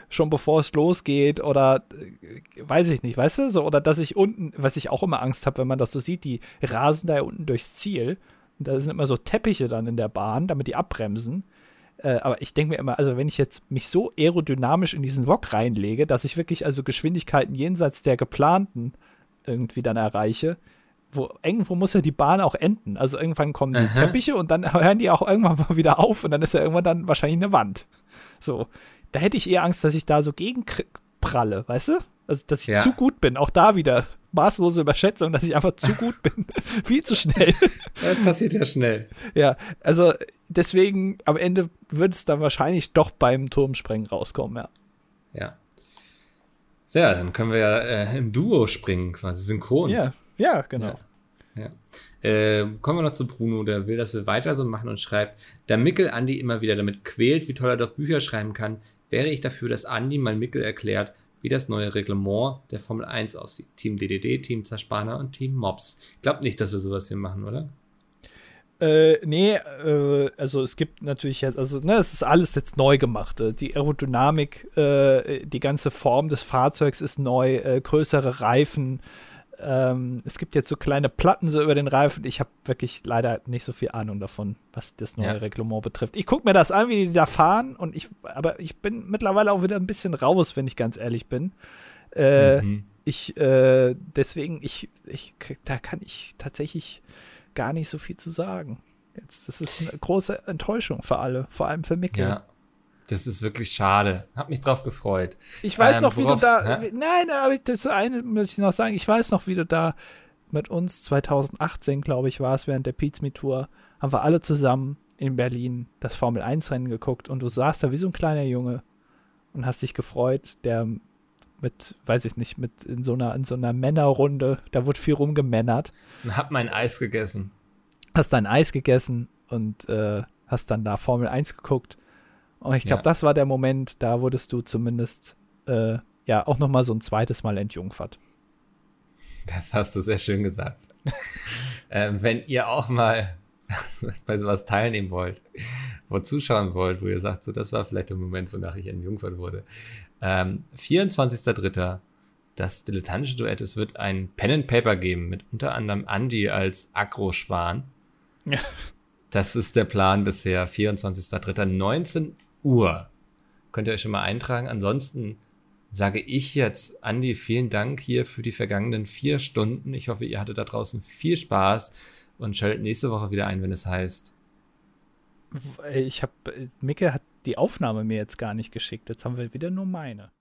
schon bevor es losgeht oder äh, weiß ich nicht, weißt du? So, oder dass ich unten, was ich auch immer Angst habe, wenn man das so sieht, die rasen da unten durchs Ziel da sind immer so Teppiche dann in der Bahn, damit die abbremsen. Äh, aber ich denke mir immer, also wenn ich jetzt mich so aerodynamisch in diesen Wok reinlege, dass ich wirklich also Geschwindigkeiten jenseits der geplanten irgendwie dann erreiche, wo irgendwo muss ja die Bahn auch enden. Also irgendwann kommen die Aha. Teppiche und dann hören die auch irgendwann mal wieder auf und dann ist ja irgendwann dann wahrscheinlich eine Wand. So, da hätte ich eher Angst, dass ich da so gegenpralle, weißt du? Also, dass ich ja. zu gut bin. Auch da wieder maßlose Überschätzung, dass ich einfach zu gut bin. Viel zu schnell. Das passiert ja schnell. Ja, also deswegen am Ende wird es dann wahrscheinlich doch beim Turmspringen rauskommen, ja. Ja. Ja, dann können wir ja äh, im Duo springen, quasi synchron. Ja, ja, genau. Ja. ja. Äh, kommen wir noch zu Bruno, der will, dass wir weiter so machen und schreibt, da Mickel Andi immer wieder damit quält, wie toll er doch Bücher schreiben kann, wäre ich dafür, dass Andi mal Mickel erklärt, wie das neue Reglement der Formel 1 aussieht. Team DDD, Team Zerspaner und Team Mobs. Ich glaube nicht, dass wir sowas hier machen, oder? Äh, nee, äh, also es gibt natürlich jetzt, also ne, es ist alles jetzt neu gemacht. Äh, die Aerodynamik, äh, die ganze Form des Fahrzeugs ist neu, äh, größere Reifen, ähm, es gibt jetzt so kleine Platten so über den Reifen. Ich habe wirklich leider nicht so viel Ahnung davon, was das neue ja. Reglement betrifft. Ich gucke mir das an, wie die da fahren, und ich, aber ich bin mittlerweile auch wieder ein bisschen raus, wenn ich ganz ehrlich bin. Äh, mhm. Ich, äh, deswegen, ich, ich, da kann ich tatsächlich gar nicht so viel zu sagen. Jetzt, das ist eine große Enttäuschung für alle, vor allem für Mikkel. Ja. Das ist wirklich schade. Hab mich drauf gefreut. Ich weiß ähm, noch, worauf, wie du da. Hä? Nein, aber das eine muss ich noch sagen. Ich weiß noch, wie du da mit uns 2018, glaube ich, war es, während der Pizza Tour, haben wir alle zusammen in Berlin das Formel 1 Rennen geguckt und du saßt da wie so ein kleiner Junge und hast dich gefreut, der mit, weiß ich nicht, mit in so einer, in so einer Männerrunde, da wurde viel rumgemännert. Und hab mein Eis gegessen. Hast dein Eis gegessen und äh, hast dann da Formel 1 geguckt. Und ich glaube, ja. das war der Moment, da wurdest du zumindest äh, ja auch noch mal so ein zweites Mal entjungfert. Das hast du sehr schön gesagt. ähm, wenn ihr auch mal bei sowas teilnehmen wollt, wo zuschauen wollt, wo ihr sagt, so das war vielleicht der Moment, wonach ich entjungfert wurde. Ähm, 24.03. Das dilettantische Duett. Es wird ein Pen and Paper geben mit unter anderem Andy als Agro-Schwan. Ja. Das ist der Plan bisher. 24.03. 19 Uhr. Könnt ihr euch schon mal eintragen. Ansonsten sage ich jetzt, Andi, vielen Dank hier für die vergangenen vier Stunden. Ich hoffe, ihr hattet da draußen viel Spaß und schaltet nächste Woche wieder ein, wenn es heißt. Ich habe, Micke hat die Aufnahme mir jetzt gar nicht geschickt. Jetzt haben wir wieder nur meine.